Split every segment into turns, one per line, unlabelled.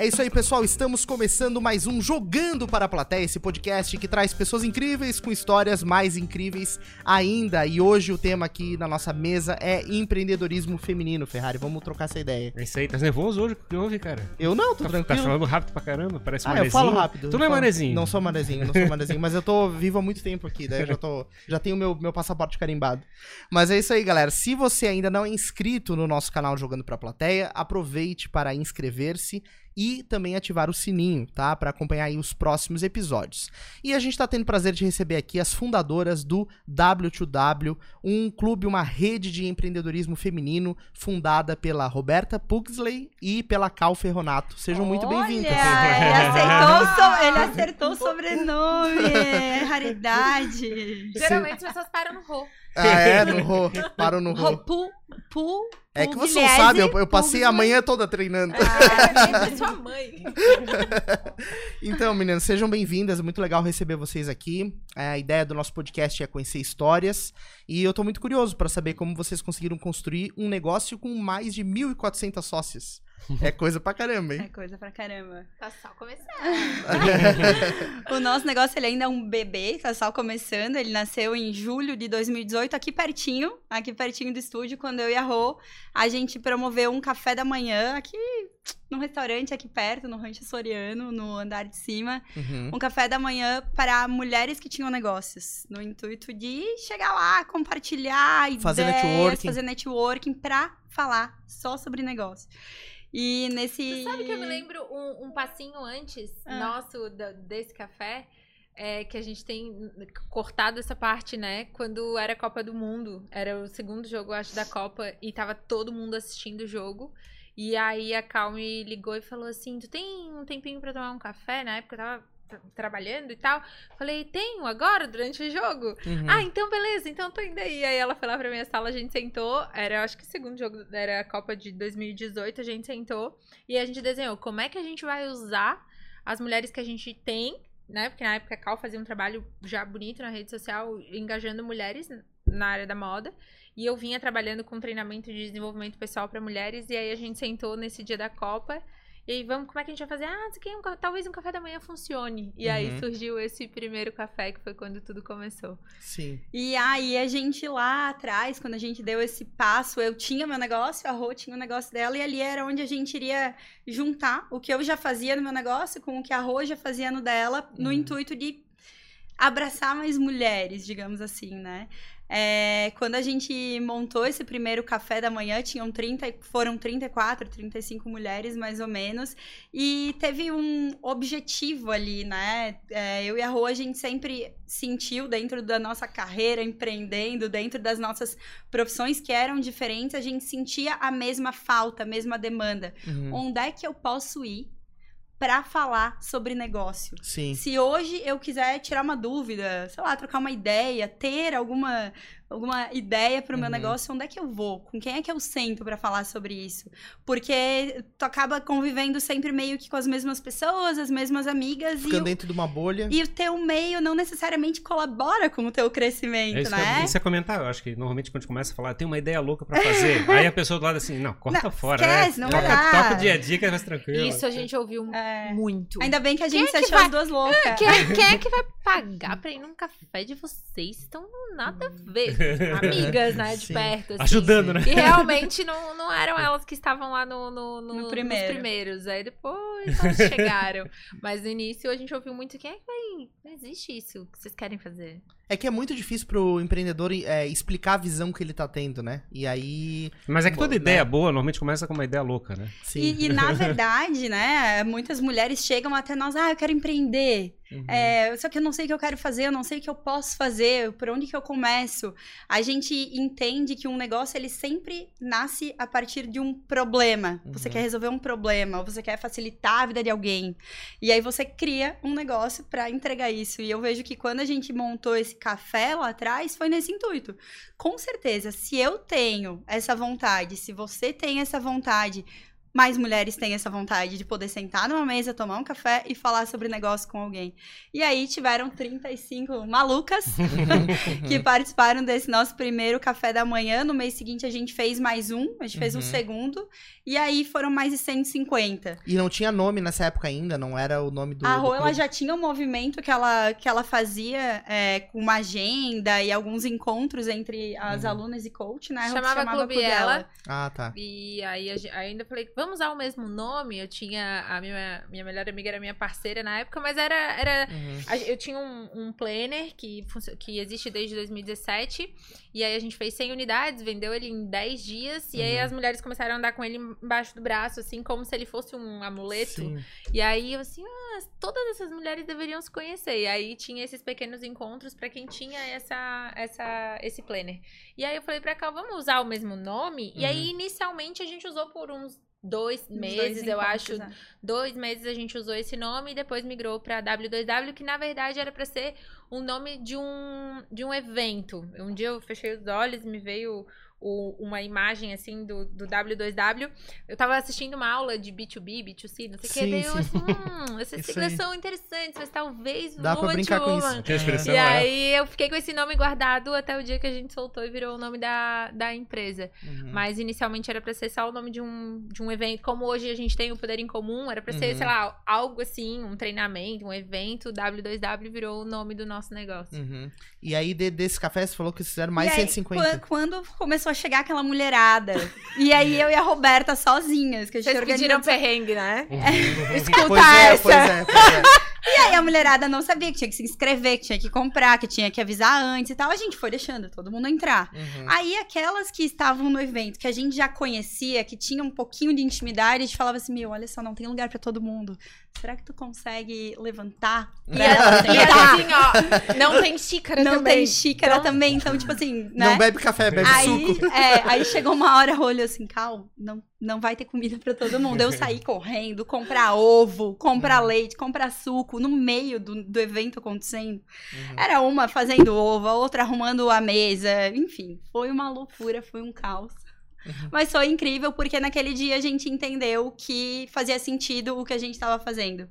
É isso aí, pessoal. Estamos começando mais um Jogando para a Plateia, esse podcast que traz pessoas incríveis com histórias mais incríveis ainda. E hoje o tema aqui na nossa mesa é empreendedorismo feminino, Ferrari. Vamos trocar essa ideia.
É isso aí, tá nervoso hoje? O que houve, cara?
Eu não, tô
Tá,
tranquilo.
tá falando rápido pra caramba, parece
ah, eu
manezinho.
falo rápido.
Tu não é manezinho?
Não sou manezinho, não sou manezinho, mas eu tô vivo há muito tempo aqui, daí eu já tô, já tenho meu, meu passaporte carimbado. Mas é isso aí, galera. Se você ainda não é inscrito no nosso canal Jogando pra Plateia, aproveite para inscrever-se e também ativar o sininho, tá? Para acompanhar aí os próximos episódios. E a gente tá tendo o prazer de receber aqui as fundadoras do W2W, um clube, uma rede de empreendedorismo feminino fundada pela Roberta Pugsley e pela Cal Ferronato. Sejam muito bem-vindas.
Ele acertou, o so- ele acertou o sobrenome. É raridade.
Geralmente as pessoas param no rô.
Ah, é, no Rô. Paro no Rô.
Pu, pu,
É que você não sabe, eu, eu passei a manhã toda treinando.
Ah, é sua mãe.
Então, meninas, sejam bem-vindas. Muito legal receber vocês aqui. A ideia do nosso podcast é conhecer histórias. E eu tô muito curioso para saber como vocês conseguiram construir um negócio com mais de 1.400 sócias. É coisa pra caramba,
É
hein?
coisa pra caramba.
Tá só começando.
O nosso negócio ele ainda é um bebê, tá só começando. Ele nasceu em julho de 2018, aqui pertinho, aqui pertinho do estúdio, quando eu e a Rô, a gente promoveu um café da manhã aqui num restaurante aqui perto, no Rancho Soriano, no andar de cima.
Uhum.
um café da manhã para mulheres que tinham negócios, no intuito de chegar lá, compartilhar
Fazer
ideias,
networking.
fazer networking para falar só sobre negócio. E nesse
Você sabe que eu me lembro um, um passinho antes
Ah.
nosso da- desse café? É, que a gente tem cortado essa parte, né? Quando era a Copa do Mundo. Era o segundo jogo, eu acho, da Copa. E tava todo mundo assistindo o jogo. E aí a Cal me ligou e falou assim: Tu tem um tempinho pra tomar um café? Na época eu tava tra- trabalhando e tal. Falei, tenho agora, durante o jogo.
Uhum.
Ah, então beleza, então tô indo aí. Aí ela foi lá pra minha sala, a gente sentou. Era, acho que o segundo jogo era a Copa de 2018, a gente sentou. E a gente desenhou como é que a gente vai usar as mulheres que a gente tem, né? Porque na época a Cal fazia um trabalho já bonito na rede social, engajando mulheres na área da moda. E eu vinha trabalhando com treinamento de desenvolvimento pessoal pra mulheres. E aí a gente sentou nesse dia da Copa. E aí, vamos, como é que a gente vai fazer? Ah, isso aqui um talvez um café da manhã funcione. E aí
Uhum.
surgiu esse primeiro café, que foi quando tudo começou.
Sim.
E aí a gente lá atrás, quando a gente deu esse passo, eu tinha meu negócio, a Rô tinha o negócio dela, e ali era onde a gente iria juntar o que eu já fazia no meu negócio com o que a Rô já fazia no dela, no
Uhum.
intuito de abraçar mais mulheres, digamos assim, né? É, quando a gente montou esse primeiro café da manhã, tinham 30, e- foram 34, 35 mulheres, mais ou menos. E teve um objetivo ali, né? É, eu e a Rô, a gente sempre sentiu dentro da nossa carreira, empreendendo, dentro das nossas profissões que eram diferentes, a gente sentia a mesma falta, a mesma demanda.
Uhum.
Onde é que eu posso ir para falar sobre negócio?
Sim.
Se hoje eu quiser tirar uma dúvida, sei lá, trocar uma ideia, ter alguma, alguma ideia para o meu
Uhum.
negócio, onde é que eu vou? Com quem é que eu sento para falar sobre isso? Porque tu acaba convivendo sempre meio que com as mesmas pessoas, as mesmas amigas
Ficando
e o,
dentro de uma bolha.
e o teu meio não necessariamente colabora com o teu crescimento,
É isso, que
né?
eu, isso é comentar. Eu acho que normalmente quando a gente começa a falar, tem uma ideia louca pra fazer. aí a pessoa do lado assim, não, corta
Não,
fora,
esquece,
né?
não
toca,
vai
toca o dia a dia que é mais tranquilo.
Isso a gente ouviu
É.
muito.
Ainda bem que a gente
Quem é
se
que
achou
vai-
as duas loucas.
Quem, é- quem é que vai pagar pra ir num café de vocês? Estão nada a ver. Amigas, né? De
Sim.
perto. assim.
Ajudando, né?
E realmente não, não eram elas que estavam lá no, no, no-
No
nos
primeiro.
primeiros. Aí depois elas chegaram. Mas no início a gente ouviu muito: quem é que vai. Não existe isso que vocês querem fazer.
É que é muito difícil pro empreendedor é, explicar a visão que ele tá tendo, né? E aí.
Mas é que toda
Né?
ideia boa normalmente começa com uma ideia louca, né?
Sim.
E, e, na verdade, né, muitas mulheres chegam até nós, ah, eu quero empreender.
Uhum.
É, só que eu não sei o que eu quero fazer, eu não sei o que eu posso fazer, por onde que eu começo. A gente entende que um negócio, ele sempre nasce a partir de um problema. Você
Uhum.
quer resolver um problema, ou você quer facilitar a vida de alguém. E aí você cria um negócio para entregar isso. E eu vejo que quando a gente montou esse café lá atrás, foi nesse intuito. Com certeza, se eu tenho essa vontade, se você tem essa vontade, mais mulheres têm essa vontade de poder sentar numa mesa, tomar um café e falar sobre negócio com alguém. E aí tiveram 35 malucas que participaram desse nosso primeiro café da manhã. No mês seguinte a gente fez mais um, a gente fez um
Uhum.
segundo. E aí foram mais de 150.
E não tinha nome nessa época ainda, não era o nome do.
a Rô, ela
clube.
já tinha um movimento que ela, que ela fazia é, com uma agenda e alguns encontros entre as
Uhum.
alunas e coach, né? A Rô
Chamava Clube Ela.
Ah, tá.
E aí a aí ainda falei, vamos usar o mesmo nome. Eu tinha. A minha, minha melhor amiga era minha parceira na época, mas era. era
Uhum.
a- eu tinha um, um planner que, que existe desde 2017. E aí a gente fez 100 unidades, vendeu ele em 10 dias. E aí
Uhum.
as mulheres começaram a andar com ele embaixo do braço, assim, como se ele fosse um amuleto.
Sim.
E aí eu assim, ah, todas essas mulheres deveriam se conhecer. E aí tinha esses pequenos encontros pra quem tinha essa, essa, esse planner. E aí eu falei pra cá, vamos usar o mesmo nome? E aí inicialmente a gente usou por uns dois
Uns dois
meses, eu acho.
né?
Dois meses a gente usou esse nome e depois migrou pra W2W, que na verdade era pra ser um nome de um, de um evento. Um dia eu fechei os olhos e me veio o- uma imagem assim do, do W2W. Eu tava assistindo uma aula de B2B, B2C, não sei o que.
Sim,
Daí eu
sim.
assim, hum, essas
Isso
siglas
aí.
são interessantes, mas talvez
Dá pra brincar com isso.
A expressão,
E
é.
aí eu fiquei com esse nome guardado até o dia que a gente soltou e virou o nome da, da empresa.
Uhum.
Mas inicialmente era pra ser só o nome de um, de um evento. Como hoje a gente tem o Poder em Comum, era pra ser,
Uhum.
sei lá, algo assim, um treinamento, um evento. W2W virou o nome do nosso negócio.
Uhum. E aí, de- desse café, você falou que vocês fizeram mais
E aí,
150.
quan- Quando começou a chegar aquela mulherada, e aí eu e a Roberta sozinhas, que a gente
Vocês pediram
organizou...
perrengue, né?
Uhum.
Escuta
Pois é,
essa!
pois é, pois é.
E aí a mulherada não sabia que tinha que se inscrever, que tinha que comprar, que tinha que avisar antes e tal. A gente foi deixando todo mundo entrar.
Uhum.
Aí aquelas que estavam no evento, que a gente já conhecia, que tinha um pouquinho de intimidade, a gente falava assim, meu, olha só, não tem lugar pra todo mundo. Será que tu consegue levantar?
E,
ela
e assim, ó, não tem xícara
não
também.
tem xícara
Então-
também, então, tipo assim, né?
Não bebe café, bebe
aí,
suco.
é, aí chegou uma hora, olhou assim, Cal, não, não vai ter comida pra todo mundo. Eu saí correndo, comprar ovo, comprar leite, comprar suco, no meio do, do evento acontecendo.
Uhum.
Era uma fazendo ovo, a outra arrumando a mesa, enfim, foi uma loucura, foi um caos.
Uhum.
Mas foi incrível porque naquele dia a gente entendeu que fazia sentido o que a gente estava fazendo.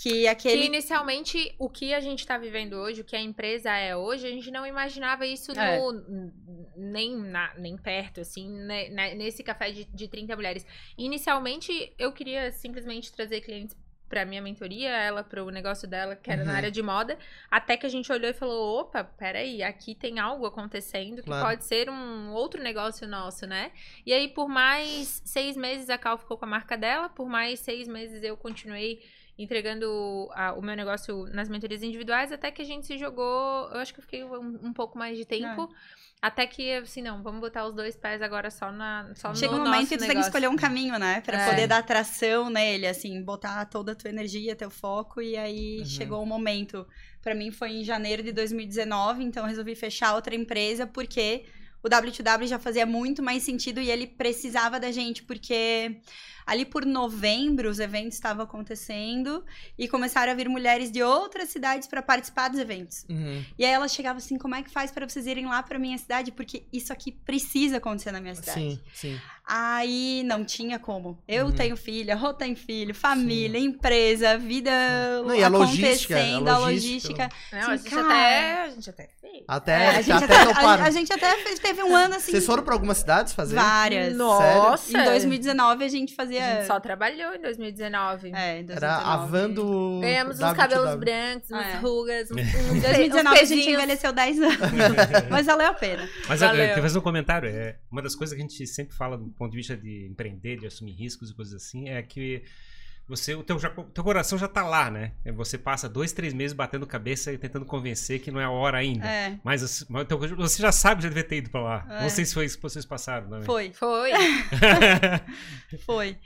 Que
Que
aquele.
inicialmente o que a gente tá vivendo hoje, o que a empresa é hoje, a gente não imaginava isso
É.
no, nem, na- nem perto, assim, né, né, nesse café de, de 30 mulheres. Inicialmente eu queria simplesmente trazer clientes pra minha mentoria, ela pro negócio dela, que era
Uhum.
na área de moda, até que a gente olhou e falou, opa, peraí, aqui tem algo acontecendo que
Claro.
pode ser um outro negócio nosso, né? E aí, por mais seis meses, a Cal ficou com a marca dela, por mais seis meses eu continuei entregando a- o meu negócio nas mentorias individuais, até que a gente se jogou, eu acho que eu fiquei um, um pouco mais de tempo, até que, assim, não, vamos botar os dois pés agora só, na, só
Chega
no
um momento que tu tem que
negócio.
escolher um caminho, né? Pra
É.
poder dar atração nele, assim, botar toda a tua energia, teu foco. E aí
Uhum.
chegou o momento. Pra mim foi em janeiro de 2019, então eu resolvi fechar outra empresa porque o W2W já fazia muito mais sentido e ele precisava da gente, porque ali por novembro os eventos estavam acontecendo e começaram a vir mulheres de outras cidades para participar dos eventos.
Uhum.
E aí elas chegavam assim: como é que faz para vocês irem lá para minha cidade? Porque isso aqui precisa acontecer na minha cidade.
Sim, sim.
Aí não tinha como. Eu
Uhum.
tenho filha, Rô tem filho, família, empresa, vida
Não, e a logística,
acontecendo,
a
a
logística,
logística.
Não, a
Assim,
gente
cara,
até. A gente até fez.
Até,
É, a, gente
até,
até, a, a gente até teve um ano assim.
Vocês foram pra algumas cidades fazer?
várias.
Nossa!
Em 2019 a gente fazia.
A gente só trabalhou em 2019.
É, em 2019.
Era a van do.
Ganhamos uns
W2W.
cabelos brancos, umas
É.
rugas,
Em
uns
2019 a gente envelheceu 10 anos. Mas valeu a pena.
Mas eu
Valeu.
queria fazer um comentário. É, uma das coisas que a gente sempre fala do ponto de vista de empreender, de assumir riscos e coisas assim, é que você, o teu, já- teu coração já tá lá, né? É, Você passa dois, três meses batendo cabeça e tentando convencer que não é a hora ainda.
É,
Mas, você- mas teu- você já sabe, já deve ter ido pra lá.
É.
Não sei se foi isso que vocês passaram,
foi,
Foi.
foi.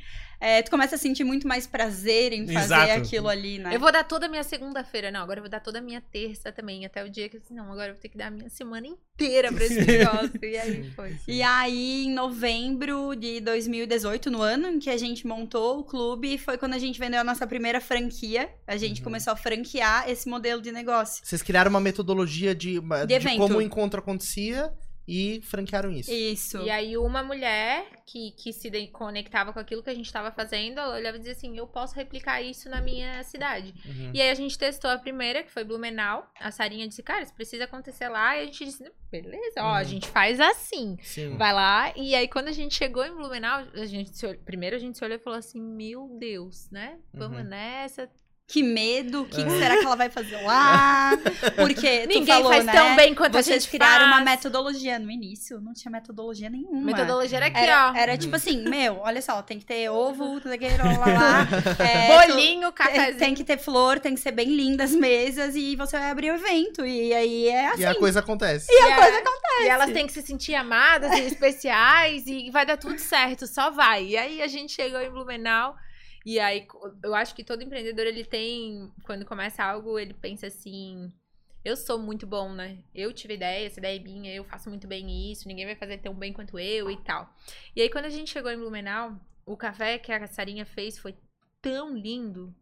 É, tu começa a sentir muito mais prazer em fazer
Exato.
aquilo ali, né?
Eu vou dar toda a minha segunda-feira. Não, agora eu vou dar toda a minha terça também. Até o dia que eu disse, não, agora eu vou ter que dar a minha semana inteira pra esse negócio. E aí foi.
E aí, em novembro de 2018, no ano em que a gente montou o clube, foi quando a gente vendeu a nossa primeira franquia. A gente
Uhum.
começou a franquear esse modelo de negócio.
Vocês criaram uma metodologia de, de,
De
como o encontro acontecia e franquearam isso.
Isso.
E aí uma mulher que, que se conectava com aquilo que a gente estava fazendo, ela olhava e dizia assim, eu posso replicar isso na minha cidade.
Uhum.
E aí a gente testou a primeira, que foi Blumenau. A Sarinha disse, cara, isso precisa acontecer lá. E a gente disse, beleza, ó, a
Uhum.
gente faz assim.
Sim.
Vai lá. E aí quando a gente chegou em Blumenau, a gente se primeiro a gente se olhou e falou assim, meu Deus, né? Vamos
Uhum.
nessa.
Que medo, o que, que
É.
será que ela vai fazer lá? Porque tu
Ninguém
falou,
faz
né?
tão bem quanto a
Vocês
gente
criaram uma metodologia. No início, não tinha metodologia nenhuma.
Metodologia era aqui,
Era,
ó.
era tipo assim, meu, olha só, tem que ter ovo, lá, lá, lá. É,
Bolinho, cafezinho.
Tem que ter flor, tem que ser bem linda as mesas e você vai abrir o evento. E aí é assim.
E a coisa acontece.
E
a coisa
E elas têm que se sentir amadas e especiais e vai dar tudo certo, só vai. E aí a gente chegou em Blumenau e aí eu acho que todo empreendedor ele tem, quando começa algo, ele pensa assim, eu sou muito bom, né? Eu tive ideia, essa ideia é minha, eu faço muito bem isso, ninguém vai fazer tão bem quanto eu e tal. E aí quando a gente chegou em Blumenau, o café que a Sarinha fez foi tão lindo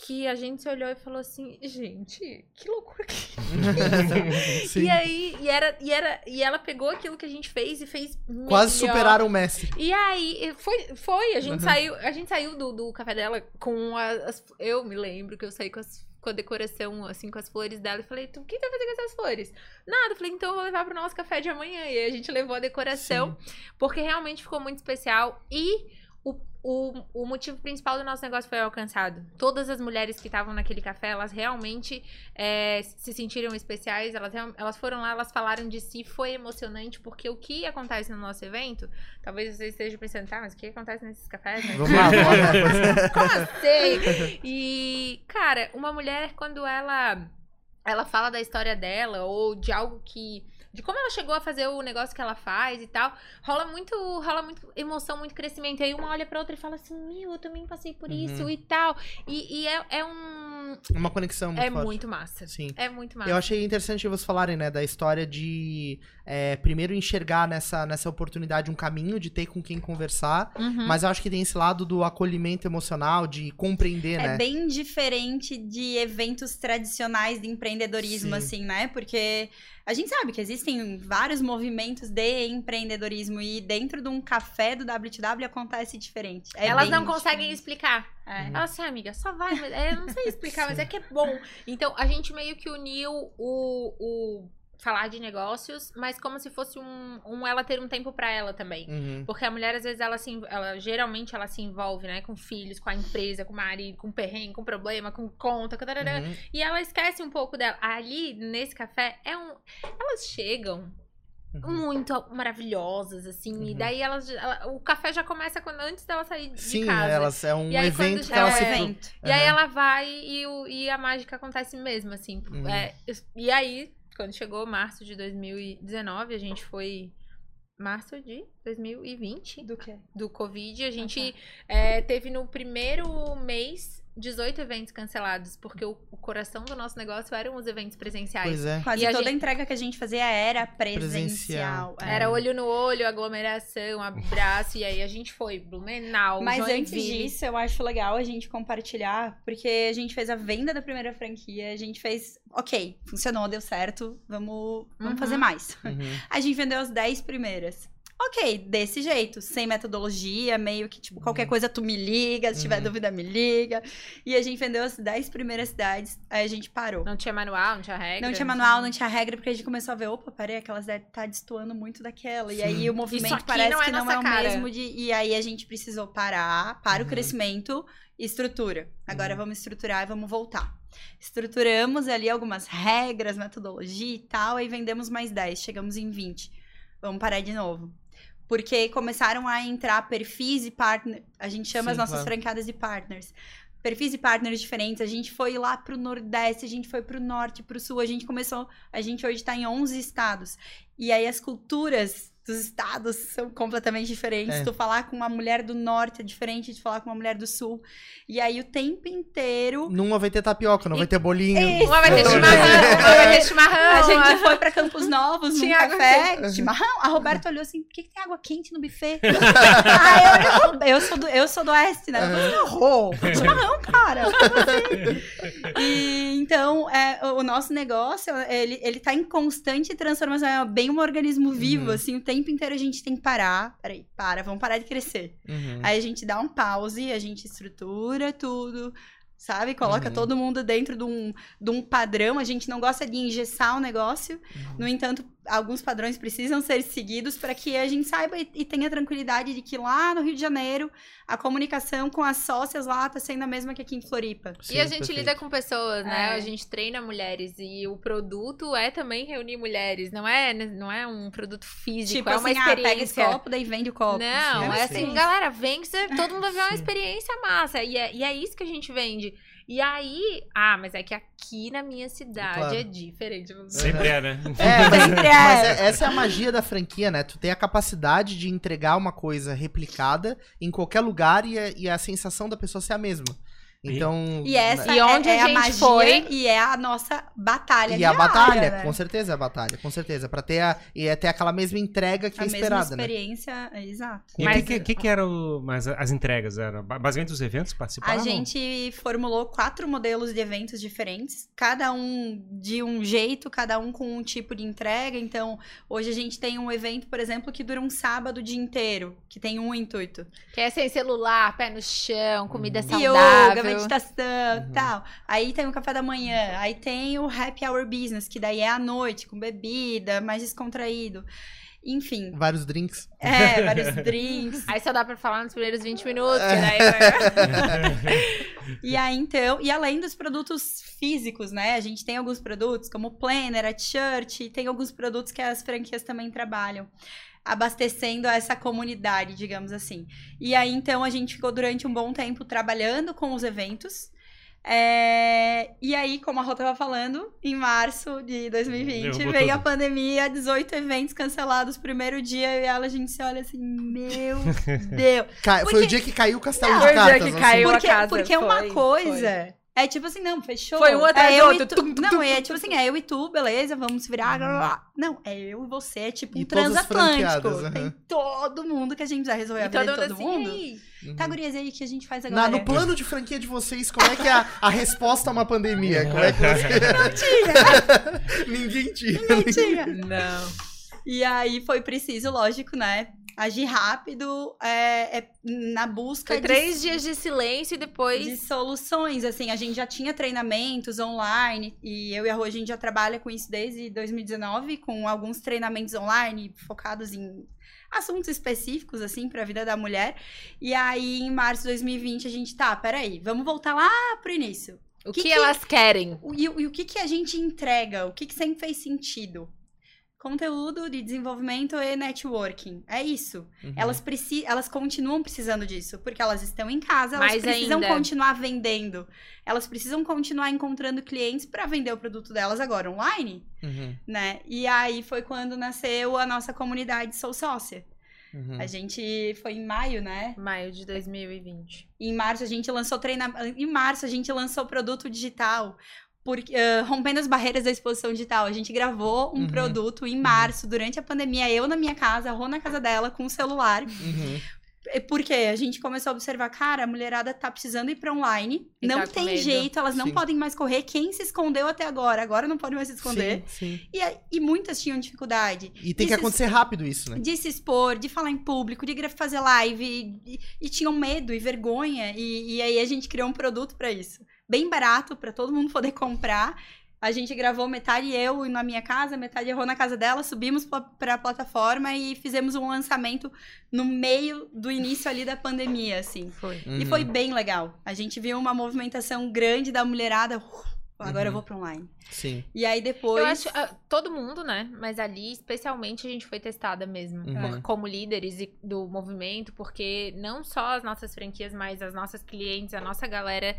que a gente se olhou e falou assim, gente, que loucura que
Sim.
e aí, e, era, e, era, e ela pegou aquilo que a gente fez e fez
Quase
melhor.
superaram o mestre.
E aí, foi, foi a gente
Uhum.
saiu, a gente saiu do, do café dela com as, eu me lembro que eu saí com, as, com a decoração, assim, com as flores dela e falei, tu, o que tu vai fazer com essas flores? Nada, eu falei, então eu vou levar pro nosso café de amanhã. E aí a gente levou a decoração, porque realmente ficou muito especial e o, o, o motivo principal do nosso negócio foi alcançado. Todas as mulheres que estavam naquele café, elas realmente é, se sentiram especiais, elas, elas foram lá, elas falaram de si, foi emocionante, porque o que acontece no nosso evento, talvez você esteja pensando, tá, mas o que acontece nesses cafés? né?
Vamos lá, vamos lá.
Como assim? E, cara, uma mulher, quando ela ela fala da história dela ou de algo que de como ela chegou a fazer o negócio que ela faz e tal, rola muito, rola muito emoção, muito crescimento. E aí uma olha pra outra e fala assim: "Meu, eu também passei por
Uhum.
isso e tal". E, e é, é um
Uma conexão muito
é
forte.
muito massa.
Sim.
É muito massa.
Eu achei interessante vocês falarem, né, da história de é, primeiro enxergar nessa, nessa oportunidade um caminho de ter com quem conversar,
Uhum.
mas eu acho que tem esse lado do acolhimento emocional, de compreender,
É
né?
bem diferente de eventos tradicionais de empreendedorismo,
Sim.
assim, né? Porque a gente sabe que existem vários movimentos de empreendedorismo e dentro de um café do WTW acontece diferente. É
Elas não conseguem
diferente.
explicar.
É.
Ela assim, amiga, só vai. mas- é, eu não sei explicar, mas é que é bom. Então, a gente meio que uniu o, o falar de negócios, mas como se fosse um, um ela ter um tempo pra ela também.
Uhum.
Porque a mulher, às vezes, ela se, ela geralmente ela se envolve, né, com filhos, com a empresa, com o marido, com perrengue, com problema, com conta, com tarará.
Uhum.
e ela esquece um pouco dela. Ali, nesse café, é um. Elas chegam
Uhum.
muito maravilhosas, assim, e
Uhum.
daí elas. ela- o café já começa quando, antes dela sair de
Sim,
casa.
elas é um
E aí,
evento
quando
que ela se.
é,
pro-
evento.
E aí
Aham.
ela vai e, o- e a mágica acontece mesmo, assim.
Uhum.
É, e aí, quando chegou março de 2019, a gente foi. Março de 2020,
Do quê?
do Covid, a gente
tá.
é, teve no primeiro mês 18 eventos cancelados, porque o, o coração do nosso negócio eram os eventos presenciais.
Pois é.
Quase
E a
toda
gente-
a entrega que a gente fazia era
Presencial.
presencial. é.
Era olho no olho, aglomeração, abraço, e aí a gente foi Blumenau,
Mas antes
Joinville.
disso, eu acho legal a gente compartilhar, porque a gente fez a venda da primeira franquia, a gente fez, ok, funcionou, deu certo, vamos, vamos
Uhum.
fazer mais.
Uhum.
A gente vendeu as 10 primeiras. Ok, desse jeito, sem metodologia, meio que, tipo, qualquer coisa tu me liga, se tiver
Uhum.
dúvida me liga. E a gente vendeu as 10 primeiras cidades, aí a gente parou.
Não tinha manual, não tinha regra.
Não tinha manual, não tinha regra, porque a gente começou a ver, opa, peraí, aquelas devem estar destoando muito daquela. E
Sim.
aí o movimento parece
não é
que não é o
cara.
mesmo de. E aí a gente precisou parar, para
Uhum.
o crescimento e estrutura. Agora
Uhum.
vamos estruturar e vamos voltar. Estruturamos ali algumas regras, metodologia e tal, aí vendemos mais 10, chegamos em 20. Vamos parar de novo. Porque começaram a entrar perfis e partners. A gente chama
Sim,
as nossas
claro.
franqueadas de partners. Perfis e partners diferentes. A gente foi lá pro Nordeste, a gente foi pro Norte, pro Sul. A gente começou. A gente hoje tá em 11 estados. E aí as culturas dos estados são completamente diferentes.
É.
Tu falar com uma mulher do Norte é diferente de falar com uma mulher do Sul. E aí o tempo inteiro.
Numa vai ter tapioca, não
E-
vai ter bolinho.
Isso.
Uma vai ter
Então,
chimarrão, uma vai ter chimarrão.
A gente foi pra Campos Novos, num
Tinha água
café, chimarrão. A Roberta olhou assim, por que, que tem água quente no buffet? Aí eu eu sou do, eu sou do oeste, né? Eu errou. Chimarrão, cara. e, então, é, o nosso negócio, ele, ele tá em constante transformação. É bem um organismo vivo,
Uhum.
assim. O tempo inteiro a gente tem que parar. Peraí, para, vamos parar de crescer.
Uhum.
Aí a gente dá um pause, a gente estrutura tudo, sabe? Coloca
Uhum.
todo mundo dentro de um, de um padrão. A gente não gosta de engessar o negócio.
Uhum.
No entanto, alguns padrões precisam ser seguidos para que a gente saiba e, e tenha tranquilidade de que lá no Rio de Janeiro a comunicação com as sócias lá tá sendo a mesma que aqui em Floripa.
e a
Sim,
gente
perfeito.
lida com pessoas, né?
É.
A gente treina mulheres e o produto é também reunir mulheres. Não é, não é um produto físico,
tipo
é uma
assim, ah, pega esse
experiência.
copo, daí vende o copo.
Não,
Sim,
é
sim.
assim, galera, vem que você- todo mundo vai ver uma
Sim.
experiência massa. E é, e é isso que a gente vende. E aí, ah, mas é que aqui na minha cidade
Claro.
é diferente.
Sempre é, né?
É, mas,
Sempre é.
mas é- essa é a magia da franquia, né? Tu tem a capacidade de entregar uma coisa replicada em qualquer lugar e a, e a sensação da pessoa ser a mesma. Então.
E essa
E onde
é,
a
é a
gente
magia
foi-
e é a nossa batalha
E a
diária,
batalha,
né?
com certeza é a batalha, com certeza. Pra ter, a, e é ter aquela mesma entrega que
a
é
mesma
esperada, né?
experiência, exato.
E o
Mas-
que, que, que, que era o, mas as entregas? Era ba- basicamente os eventos participavam?
A gente formulou quatro modelos de eventos diferentes, cada um de um jeito, cada um com um tipo de entrega. Então, hoje a gente tem um evento, por exemplo, que dura um sábado o dia inteiro, que tem um intuito.
Que é sem celular, pé no chão, comida
Uhum.
saudável.
Yoga, meditação,
Uhum.
tal. Aí tem o café da manhã, aí tem o happy hour business, que daí é à noite, com bebida, mais descontraído. Enfim,
Vários drinks.
é, vários drinks.
Aí só dá pra falar nos primeiros 20 minutos,
É.
né?
E aí, então, e além dos produtos físicos, né? A gente tem alguns produtos, como o planner, a t-shirt, e tem alguns produtos que as franquias também trabalham. Abastecendo essa comunidade, digamos assim. E aí, então, a gente ficou durante um bom tempo trabalhando com os eventos. É, E aí, como a Rô tava falando, em março de 2020,
Derrubou
veio a
tudo.
pandemia, 18 eventos cancelados. Primeiro dia, e ela, a gente se olha assim, meu Deus.
Ca- Foi
Porque-
o dia que caiu o castelo
Não,
de
foi o dia
cartas.
que
assim.
caiu. a
Porque,
casa,
porque uma
foi,
coisa é tipo assim, não, fechou.
Foi um atrás
é
do outro,
e tu-
tum,
Não,
tum,
é tipo assim, é eu e tu, beleza, vamos se virar. blá, blá. Não, é eu e você, é tipo um transatlântico.
aham.
Tem todo mundo que a gente resolver a
E todo
todo
assim,
mundo.
"Ei,
Uhum.
Tá, gurias, aí, que a gente faz
Na-
agora?
no plano de franquia de vocês, como é que é a, a resposta a uma pandemia? Como é que você... Ninguém tinha.
Não tinha.
Não.
E aí foi preciso, lógico, né? Agir rápido é, é na busca
Foi
de
três dias de silêncio e depois.
de soluções, assim, a gente já tinha treinamentos online e eu e a Rô, a gente já trabalha com isso desde 2019, com alguns treinamentos online focados em assuntos específicos, assim, para a vida da mulher. E aí, em março de 2020, a gente, tá, peraí, vamos voltar lá pro início.
O
que
que,
que-
elas querem?
E, e o que, que a gente entrega? O que, que sempre fez sentido? Conteúdo de desenvolvimento e networking. É isso.
Uhum.
Elas, preci elas continuam precisando disso, porque elas estão em casa, elas
Mais
precisam
ainda.
continuar vendendo. Elas precisam continuar encontrando clientes para vender o produto delas agora online,
Uhum,
né? E aí foi quando nasceu a nossa comunidade Sou Sócia.
uhum.
A gente foi em maio, né?
Maio de 2020.
Em março a gente lançou treinamento. Em março a gente lançou produto digital. Porque, ah, rompendo as barreiras da exposição digital. A gente gravou um
Uhum.
produto em março, durante a pandemia, eu na minha casa, a Rô na casa dela, com o celular.
Uhum.
É Porque a gente começou a observar, cara, a mulherada tá precisando ir pra online.
E
não
tá
tem jeito, elas não
Sim.
podem mais correr. Quem se escondeu até agora, agora não pode mais se esconder.
Sim, sim.
E, e muitas tinham dificuldade.
E tem que acontecer rápido isso, né?
De se expor, de falar em público, de fazer live. E, e tinham medo e vergonha. E, e aí a gente criou um produto pra isso. Bem barato, pra todo mundo poder comprar. A gente gravou metade eu na minha casa, metade errou na casa dela, subimos pla- pra plataforma e fizemos um lançamento no meio do início ali da pandemia, assim.
Foi.
E
Uhum.
foi bem legal. A gente viu uma movimentação grande da mulherada. "Uf, agora eu
Uhum.
vou pra online.
Sim.
E aí depois.
Eu acho, ah, todo mundo, né? Mas ali, especialmente, a gente foi testada mesmo.
Uhum.
por- como líderes e- do movimento, porque não só as nossas franquias, mas as nossas clientes, a nossa galera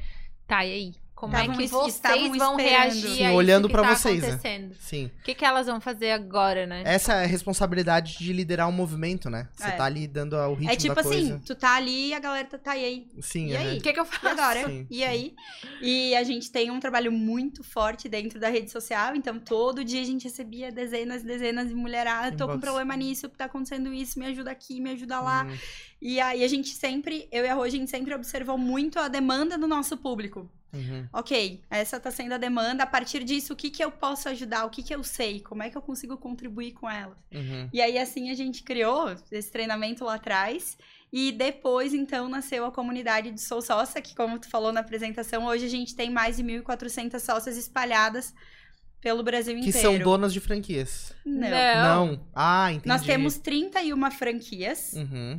tá aí. Como
Estavam
é que vocês vão
esperando.
reagir
Sim,
a
olhando
isso que
pra
tá
vocês, né?
acontecendo.
Sim.
O que, que elas vão fazer agora, né?
Essa é a responsabilidade de liderar um movimento, né? Você
É.
tá ali dando o ritmo
É tipo
da
assim,
coisa.
tu tá ali e a galera tá, tá e aí.
Sim,
E
aham.
aí?
O que, que eu
E
faço?
agora?
Sim,
e
sim.
aí? E a gente tem um trabalho muito forte dentro da rede social, então todo dia a gente recebia dezenas e dezenas de mulherada, tô com problema nisso, tá acontecendo isso, me ajuda aqui, me ajuda lá.
Hum,
E aí a gente sempre, eu e a Rô, a gente sempre observou muito a demanda do nosso público.
Uhum.
Ok, essa tá sendo a demanda, a partir disso, o que que eu posso ajudar, o que que eu sei, como é que eu consigo contribuir com ela.
Uhum.
E aí, assim, a gente criou esse treinamento lá atrás. E depois, então, nasceu a comunidade do Sou Sócia, que, como tu falou na apresentação, hoje a gente tem mais de 1.400 sócias espalhadas pelo Brasil
Que
inteiro.
são donas de franquias.
Não.
Não. Ah, entendi.
Nós temos 31 franquias
Uhum.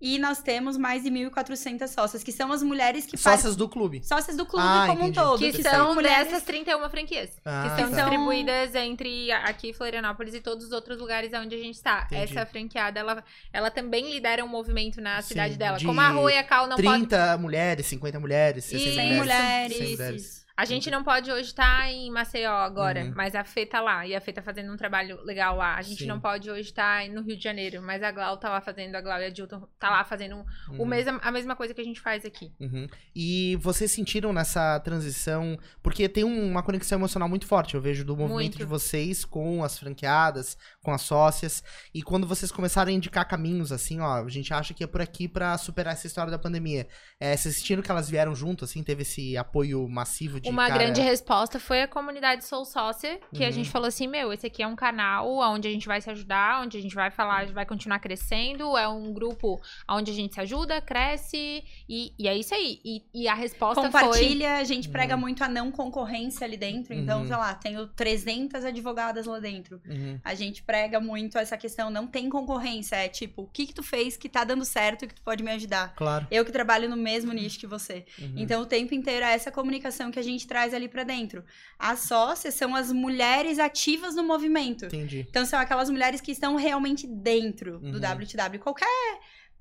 E nós temos mais de 1.400 sócias, que são as mulheres que fazem...
Sócias do clube.
Sócias do clube
Ah,
como
entendi.
um todo.
Que
Perfeito.
são
mulheres-
dessas 31 franquias.
Ah,
que são
tá.
distribuídas entre aqui Florianópolis e todos os outros lugares onde a gente está. Essa franqueada, ela, ela também lidera um movimento na
Sim,
cidade dela.
de
Como a Rua e a Cal não podem
30 mulheres, 50 mulheres, 60
Isso.
100
mulheres.
mulheres.
100 mulheres.
A gente não pode hoje estar em Maceió agora,
Uhum.
mas a Fê tá lá. E a Fê tá fazendo um trabalho legal lá. A gente
Sim.
não pode hoje estar no Rio de Janeiro, mas a Glau tá lá fazendo, a Glau e a Dilton tá lá fazendo o
Uhum.
mesmo, a mesma coisa que a gente faz aqui.
Uhum. E vocês sentiram nessa transição, porque tem um- uma conexão emocional muito forte, eu vejo do movimento
Muito.
de vocês com as franqueadas, com as sócias, e quando vocês começaram a indicar caminhos, assim, ó, a gente acha que é por aqui pra superar essa história da pandemia. É, vocês sentiram que elas vieram junto, assim, teve esse apoio massivo de
Uma
cara...
grande resposta foi a comunidade Sou Sócia, que
Uhum.
a gente falou assim, meu, esse aqui é um canal onde a gente vai se ajudar, onde a gente vai falar, a gente vai continuar crescendo, é um grupo onde a gente se ajuda, cresce, e, e é isso aí. E, e a resposta foi...
Compartilha, a gente prega
Uhum.
muito a não concorrência ali dentro. Então,
Uhum.
sei lá, tenho 300 advogadas lá dentro.
Uhum.
A gente prega muito essa questão, não tem concorrência. É tipo, o que que tu fez que tá dando certo e que tu pode me ajudar?
Claro.
Eu que trabalho no mesmo nicho que você.
Uhum.
Então, o tempo inteiro é essa comunicação que a gente traz ali pra dentro. As sócias são as mulheres ativas no movimento.
Entendi.
Então, são aquelas mulheres que estão realmente dentro
Uhum.
do WTW. Qualquer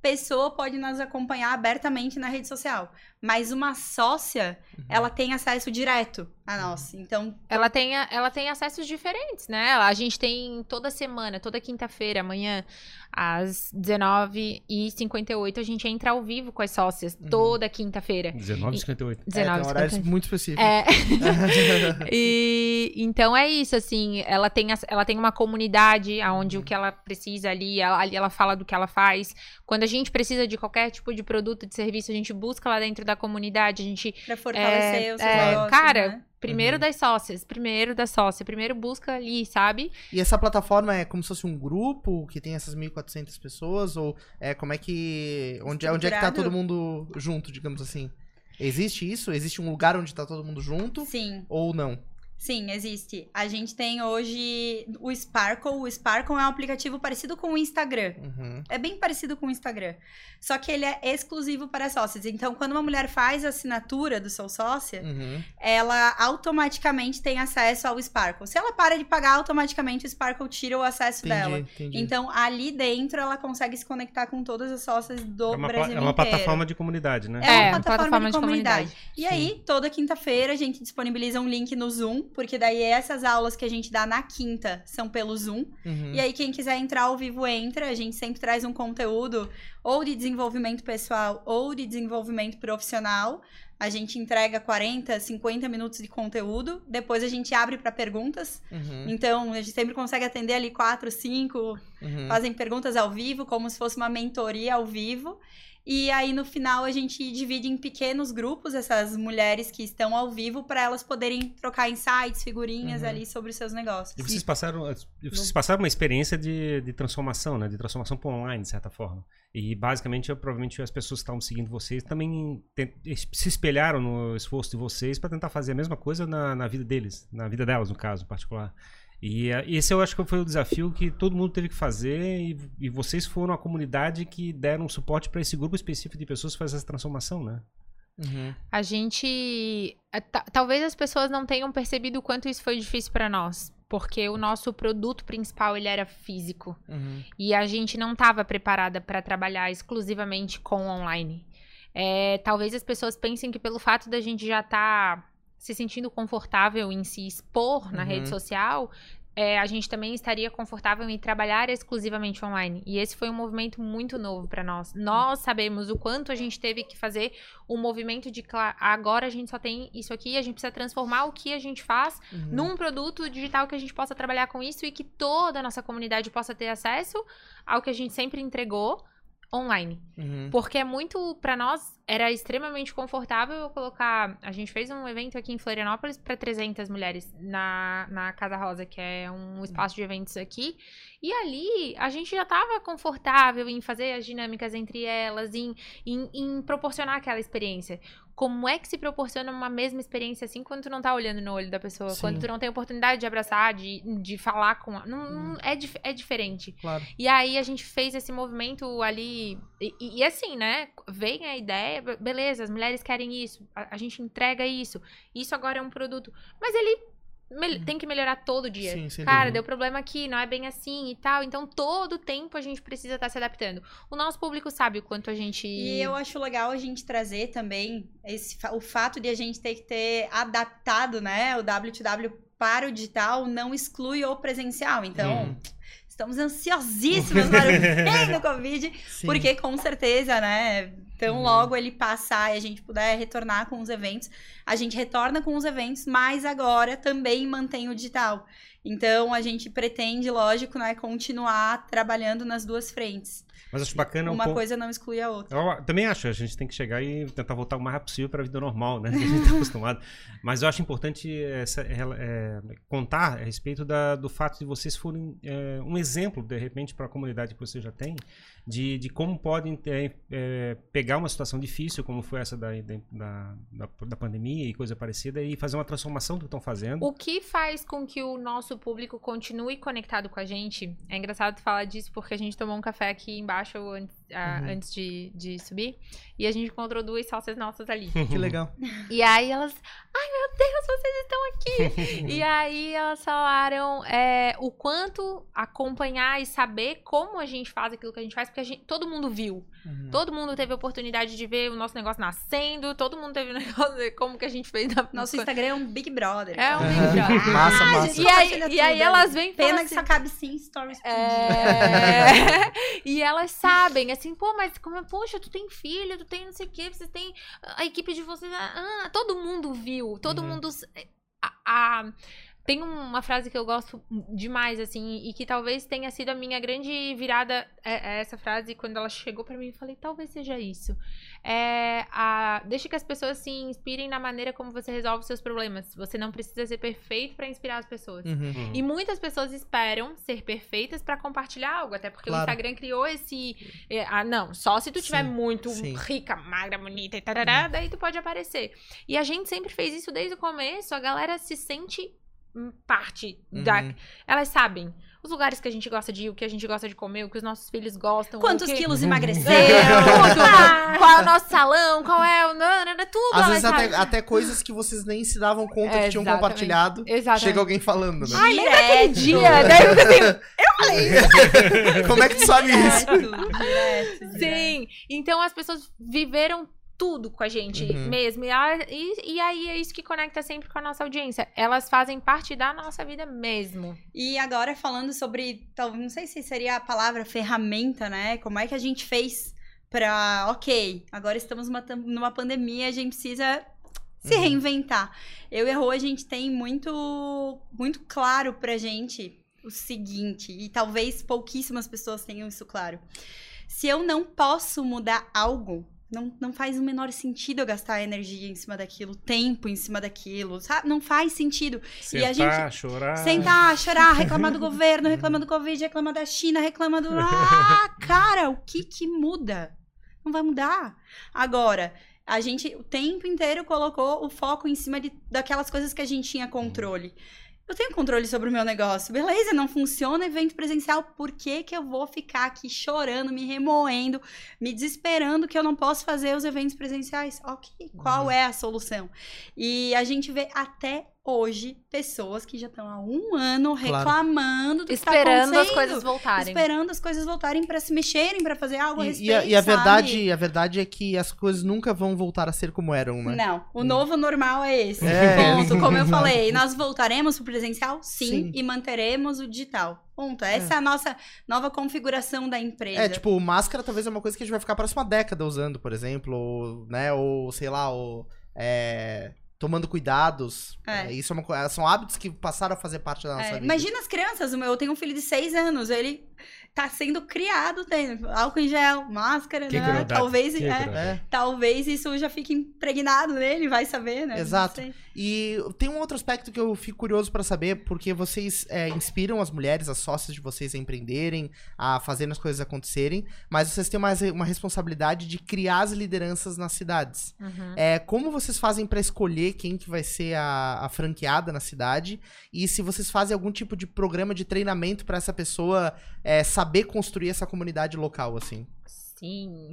pessoa pode nos acompanhar abertamente na rede social. Mas uma sócia,
Uhum.
ela tem acesso direto a nós. Então,
Ela tem, ela tem acessos diferentes, né? A gente tem toda semana, toda quinta-feira, amanhã, às 19h58, a gente entra ao vivo com as sócias.
Uhum.
Toda quinta-feira.
19,58.
É, tem
19
horários muito específicos.
É. e então é isso, assim, ela tem, ela tem uma comunidade onde o que ela precisa ali, ela, ali ela fala do que ela faz. Quando a gente precisa de qualquer tipo de produto, de serviço, a gente busca lá dentro da comunidade, a gente
pra fortalecer os seus
é,
negócios,
cara,
né?
Primeiro
Uhum.
das sócias, primeiro da sócia, primeiro busca ali, sabe?
E essa plataforma é como se fosse um grupo que tem essas 1.400 pessoas? Ou é como é que. Onde, é- onde é que tá todo mundo junto, digamos assim? Existe isso? Existe um lugar onde tá todo mundo junto?
Sim.
Ou não?
Sim, existe. A gente tem hoje o Sparkle. O Sparkle é um aplicativo parecido com o Instagram.
Uhum.
É bem parecido com o Instagram. Só que ele é exclusivo para sócias. Então, quando uma mulher faz a assinatura do seu sócia,
Uhum.
ela automaticamente tem acesso ao Sparkle. Se ela para de pagar, automaticamente o Sparkle tira o acesso
Entendi,
dela.
entendi.
Então, ali dentro, ela consegue se conectar com todas as sócias do
É uma,
Brasil
é uma
inteiro.
plataforma de comunidade, né?
É uma
É,
plataforma,
plataforma
de,
de
comunidade.
comunidade.
E aí, toda quinta-feira, a gente disponibiliza um link no Zoom, porque daí essas aulas que a gente dá na quinta são pelo Zoom.
Uhum.
E aí, quem quiser entrar ao vivo, entra. A gente sempre traz um conteúdo ou de desenvolvimento pessoal ou de desenvolvimento profissional. A gente entrega 40, 50 minutos de conteúdo. Depois a gente abre para perguntas.
Uhum.
Então, a gente sempre consegue atender ali quatro, cinco
Uhum.
fazem perguntas ao vivo, como se fosse uma mentoria ao vivo. E aí, no final, a gente divide em pequenos grupos essas mulheres que estão ao vivo para elas poderem trocar insights, figurinhas
Uhum.
ali sobre os seus negócios.
E vocês passaram, e vocês passaram uma experiência de, de transformação, né? De transformação para online, de certa forma. E basicamente, eu, provavelmente as pessoas que estavam seguindo vocês também te- se espelharam no esforço de vocês para tentar fazer a mesma coisa na, na vida deles, na vida delas, no caso, em particular. E eh, esse eu acho que foi o desafio que todo mundo teve que fazer e, e vocês foram a comunidade que deram suporte para esse grupo específico de pessoas fazer essa transformação, né?
Uhum.
A gente. ta- Talvez as pessoas não tenham percebido o quanto isso foi difícil pra nós. Porque o nosso produto principal ele era físico.
Uhum.
E a gente não estava preparada para trabalhar exclusivamente com online. É, talvez as pessoas pensem que pelo fato da gente já estar se sentindo confortável em se expor na
Uhum.
rede social, é, a gente também estaria confortável em trabalhar exclusivamente online. E esse foi um movimento muito novo para nós. Nós sabemos o quanto a gente teve que fazer o movimento de agora a gente só tem isso aqui, a gente precisa transformar o que a gente faz
Uhum.
num produto digital que a gente possa trabalhar com isso e que toda a nossa comunidade possa ter acesso ao que a gente sempre entregou online.
Uhum.
Porque é muito, pra nós, era extremamente confortável eu colocar. A gente fez um evento aqui em Florianópolis para 300 mulheres na, na Casa Rosa, que é um espaço de eventos aqui. E ali a gente já estava confortável em fazer as dinâmicas entre elas, em, em, em proporcionar aquela experiência. Como é que se proporciona uma mesma experiência assim quando tu não tá olhando no olho da pessoa?
Sim.
Quando tu não tem oportunidade de abraçar, de, de falar com. a- Não, não- é, dif- é diferente.
Claro.
E aí a gente fez esse movimento ali. E, e- e assim, né? Vem a ideia, be- beleza, as mulheres querem isso, a, a gente entrega isso. Isso agora é um produto. Mas ele mel- tem que melhorar todo dia.
Sim,
Cara, deu problema aqui, não é bem assim e tal. Então, todo tempo a gente precisa estar se adaptando. O nosso público sabe o quanto a gente.
E eu acho legal a gente trazer também esse, o fato de a gente ter que ter adaptado, né, o W2W para o digital não exclui o presencial. Então,
Uhum.
Estamos ansiosíssimas para o fim do Covid,
Sim.
porque com certeza, né, tão
Uhum.
logo ele passar e a gente puder retornar com os eventos, a gente retorna com os eventos, mas agora também mantém o digital. Então, a gente pretende, lógico, né, continuar trabalhando nas duas frentes.
Mas acho bacana um
Uma
ponto-
coisa não exclui a outra.
Eu também acho, a gente tem que chegar e tentar voltar o mais rápido possível para a vida normal, né? Que a gente está acostumado. Mas eu acho importante essa- ela- é, contar a respeito da- do fato de vocês forem é, um exemplo, de repente, para a comunidade que você já tem, de, de como podem é, é, pegar uma situação difícil, como foi essa da, da, da, da pandemia e coisa parecida, e fazer uma transformação do que estão fazendo.
O que faz com que o nosso público continue conectado com a gente? É engraçado falar disso porque a gente tomou um café aqui embaixo antes, ah,
Uhum.
antes de, de subir e a gente encontrou duas sócias nossas ali.
Que legal.
E aí elas, ai meu Deus, vocês estão aqui! e aí elas falaram é, o quanto acompanhar e saber como a gente faz aquilo que a gente faz, porque a gente, todo mundo viu.
Uhum.
Todo mundo teve a oportunidade de ver o nosso negócio nascendo, todo mundo teve o negócio de como que a gente fez na
Nosso Instagram é um Big Brother.
É um
Aham.
Big Brother.
Massa, massa.
E aí, e aí elas vêm
Pena que
assim,
só cabe 100 stories por dia.
é... e elas sabem, assim, pô, mas como é, poxa, tu tem filho, tu tem não sei o quê, vocês têm a equipe de vocês, ah, todo mundo viu, todo
Uhum.
mundo a, a- tem uma frase que eu gosto demais, assim, e que talvez tenha sido a minha grande virada, é, é essa frase, quando ela chegou pra mim, eu falei, talvez seja isso. É, a, deixa que as pessoas se inspirem na maneira como você resolve os seus problemas. Você não precisa ser perfeito pra inspirar as pessoas.
Uhum.
E muitas pessoas esperam ser perfeitas pra compartilhar algo, até porque
Claro.
o Instagram criou esse. é, ah, não, só se tu tiver
Sim,
muito
sim. Uhum.
rica, magra, bonita e tarará, daí tu pode aparecer. E a gente sempre fez isso desde o começo, a galera se sente hum, parte da.
Uhum.
Elas sabem os lugares que a gente gosta de ir, o que a gente gosta de comer, o que os nossos filhos gostam.
Quantos
o que...
quilos emagreceram?
tudo. qual é o nosso salão, qual é o. Tudo,
Às vezes até, até coisas que vocês nem se davam conta
É,
que tinham
exatamente.
compartilhado.
Exatamente.
Chega alguém falando, né?
Ai, lembra aquele dia? Daí eu assim,
Como é que tu sabe isso?
Direto, direto, direto.
Sim. Então as pessoas viveram tudo com a gente
Uhum.
mesmo. E, a- e- e aí é isso que conecta sempre com a nossa audiência. Elas fazem parte da nossa vida mesmo.
E agora falando sobre, talvez não sei se seria a palavra ferramenta, né? Como é que a gente fez pra, ok, agora estamos numa, numa pandemia, a gente precisa se
Uhum.
reinventar. Eu e a Rô, a gente tem muito, muito claro pra gente o seguinte, e talvez pouquíssimas pessoas tenham isso claro. Se eu não posso mudar algo, não, não faz o menor sentido eu gastar energia em cima daquilo, tempo em cima daquilo, sabe? Não faz sentido. E a
Sentar, chorar.
Sentar, chorar, reclamar do governo, reclamar do Covid, reclamar da China, reclamar do. Ah, cara, o que que muda? Não vai mudar. Agora, a gente o tempo inteiro colocou o foco em cima de, daquelas coisas que a gente tinha controle. Eu tenho controle sobre o meu negócio. Beleza, não funciona evento presencial. Por que, que eu vou ficar aqui chorando, me remoendo, me desesperando que eu não posso fazer os eventos presenciais? Ok, qual
Uhum.
é a solução? E a gente vê até hoje pessoas que já estão há um ano
Claro.
reclamando do que tá
Esperando as
acontecendo,
coisas voltarem.
Esperando as coisas voltarem pra se mexerem, pra fazer algo a
E,
respeito,
e a, e a
sabe?
verdade, a verdade é que as coisas nunca vão voltar a ser como eram, né?
Não, o novo normal é esse.
É.
Ponto. Como eu falei, nós voltaremos pro presencial? Sim,
Sim.
E manteremos o digital. Ponto. Essa é. a nossa nova configuração da empresa.
É, tipo, máscara talvez é uma coisa que a gente vai ficar a próxima década usando, por exemplo, ou, né, ou sei lá, ou é, tomando cuidados.
É.
É, isso é uma, são hábitos que passaram a fazer parte da nossa
É,
vida.
imagina as crianças, eu tenho um filho de seis anos, ele tá sendo criado, tem álcool em gel, máscara,
Que
né? Talvez,
que
é.
É.
talvez isso já fique impregnado nele, vai saber, né?
Exato. E tem um outro aspecto que eu fico curioso pra saber, porque vocês é, inspiram as mulheres, as sócias de vocês a empreenderem, a fazerem as coisas acontecerem, mas vocês têm mais uma responsabilidade de criar as lideranças nas cidades.
Uhum.
É, como vocês fazem pra escolher quem que vai ser a, a franqueada na cidade? E se vocês fazem algum tipo de programa de treinamento pra essa pessoa é, saber construir essa comunidade local, assim?
Sim.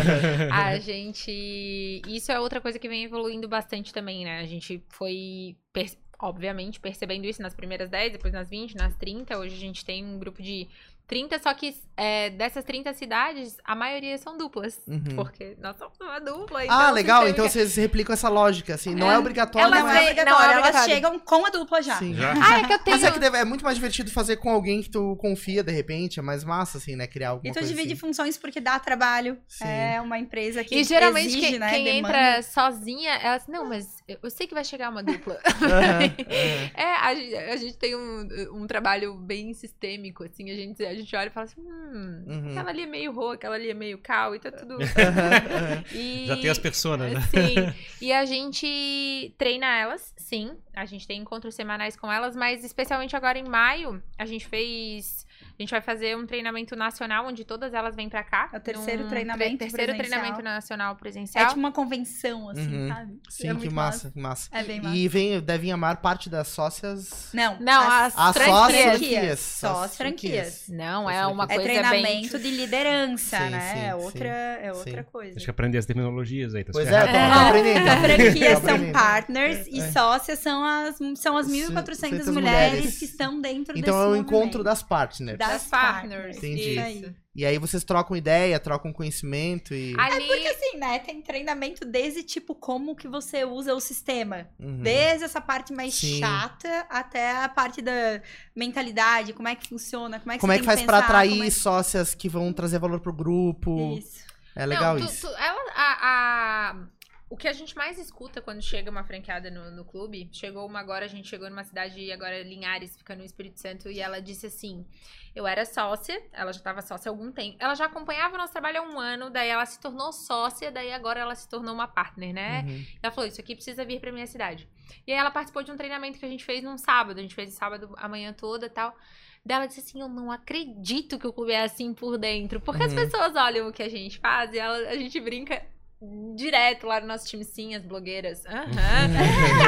a gente. Isso é outra coisa que vem evoluindo bastante também, né? A gente foi, per- obviamente, percebendo isso nas primeiras 10, depois nas 20, nas 30. Hoje a gente tem um grupo de 30, só que é, dessas 30 cidades, a maioria são duplas.
Uhum.
Porque nós somos uma dupla.
ah,
então
legal.
sistema
Então
que-
vocês replicam essa lógica, assim. Não é,
É.
obrigatório,
Elas
Não é
vêm-
obrigatório,
não, é
elas chegam com a dupla já.
Sim.
Já?
Ah, é que eu tenho.
Mas é que deve- é muito mais divertido fazer com alguém que tu confia, de repente. É mais massa, assim, né? Criar alguma
E tu divide
assim.
funções porque dá trabalho.
Sim.
É uma empresa que
E geralmente
exige,
quem,
né,
quem
demanda.
entra sozinha, ela assim, não, mas eu sei que vai chegar uma dupla. É, a gente, a gente tem um, um trabalho bem sistêmico, assim, a gente, a gente olha e fala assim, hum,
Uhum.
aquela ali é meio ro, aquela ali é meio cal, e tá tudo... E-
Já tem as personas, né?
Sim, e a gente treina elas, sim, a gente tem encontros semanais com elas, mas especialmente agora em maio, a gente fez... A gente vai fazer um treinamento nacional, onde todas elas vêm pra cá.
É o terceiro treinamento
Terceiro
presencial.
treinamento nacional
É
presencial.
tipo uma convenção, assim,
Uhum.
sabe?
Sim,
é
que massa, que massa.
É bem massa.
E vem, devem amar parte das sócias.
Não,
Não, as,
As
franquias.
sócias
franquias.
Só as
as franquias.
Não,
As
é uma
É
coisa
treinamento
bem...
de liderança,
Sim,
né?
sim,
é outra, é outra
Sim.
coisa.
Acho que aprender as terminologias aí, tá
Pois é, tô, tô
É.
aprendendo.
As franquias são partners e
É.
sócias são as, são as 1.400
mulheres.
mulheres que estão dentro
Então é
desse
o encontro das partners.
Das
Das partners.
partners.
Entendi.
Isso aí.
E aí vocês trocam ideia, trocam conhecimento e.
Ali,
Porque assim, né, tem treinamento desde tipo como que você usa o sistema.
Uhum.
Desde essa parte mais
Sim.
chata até a parte da mentalidade, como é que funciona, como é que
Como
você
é que
tem
faz pra
pensar,
atrair
é-
sócias que vão trazer valor pro grupo?
Isso.
É legal
não, tu-
isso.
tu- ela, a, a- o que a gente mais escuta quando chega uma franqueada no, no clube, chegou uma agora, a gente chegou numa cidade agora Linhares, fica no Espírito Santo, e ela disse assim: eu era sócia, ela já estava sócia há algum tempo, ela já acompanhava o nosso trabalho há um ano, daí ela se tornou sócia, daí agora ela se tornou uma partner, né?
Uhum.
Ela falou, isso aqui precisa vir pra minha cidade. E aí ela participou de um treinamento que a gente fez num sábado. A gente fez sábado a manhã toda e tal. Daí ela disse assim, eu não acredito que o clube é assim por dentro. Porque as
Uhum.
pessoas olham o que a gente faz e ela- a gente brinca direto lá no nosso time, sim, as blogueiras. Aham.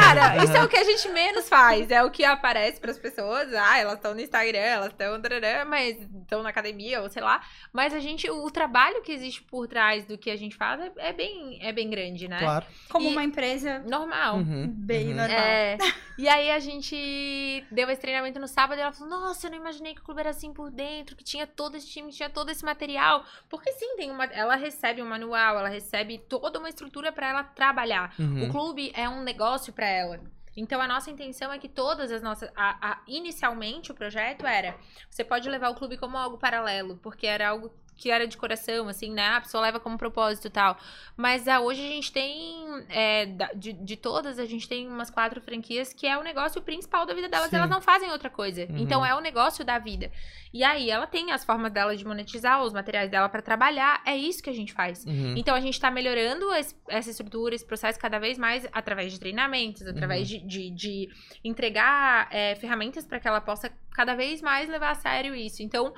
Cara, isso é o que a gente menos faz. É o que aparece pras pessoas. Ah, elas estão no Instagram, elas estão mas estão na academia, ou sei lá. Mas a gente, o, trabalho que existe por trás do que a gente faz é, é bem, é bem grande, né?
Claro.
Como
E-
uma empresa
Normal.
Uhum.
bem
Uhum.
normal.
É, e aí a gente deu esse treinamento no sábado e ela falou: Nossa, eu não imaginei que o clube era assim por dentro, que tinha todo esse time, que tinha todo esse material. Porque sim, tem uma. Ela recebe um manual, ela recebe toda uma estrutura pra ela trabalhar.
Uhum.
O clube é um negócio pra ela. Então a nossa intenção é que todas as nossas. a- a- inicialmente o projeto era: você pode levar o clube como algo paralelo, porque era algo que era de coração, assim, né? A pessoa leva como propósito e tal. Mas ah, hoje a gente tem. é, de, de todas, a gente tem umas quatro franquias que é o negócio principal da vida delas.
Sim.
Elas não fazem outra coisa.
Uhum.
Então é o negócio da vida. E aí ela tem as formas dela de monetizar, os materiais dela pra trabalhar. É isso que a gente faz.
Uhum.
Então a gente tá melhorando esse- essa estrutura, esse processo cada vez mais através de treinamentos, através de, de, de entregar é, ferramentas para que ela possa cada vez mais levar a sério isso. Então.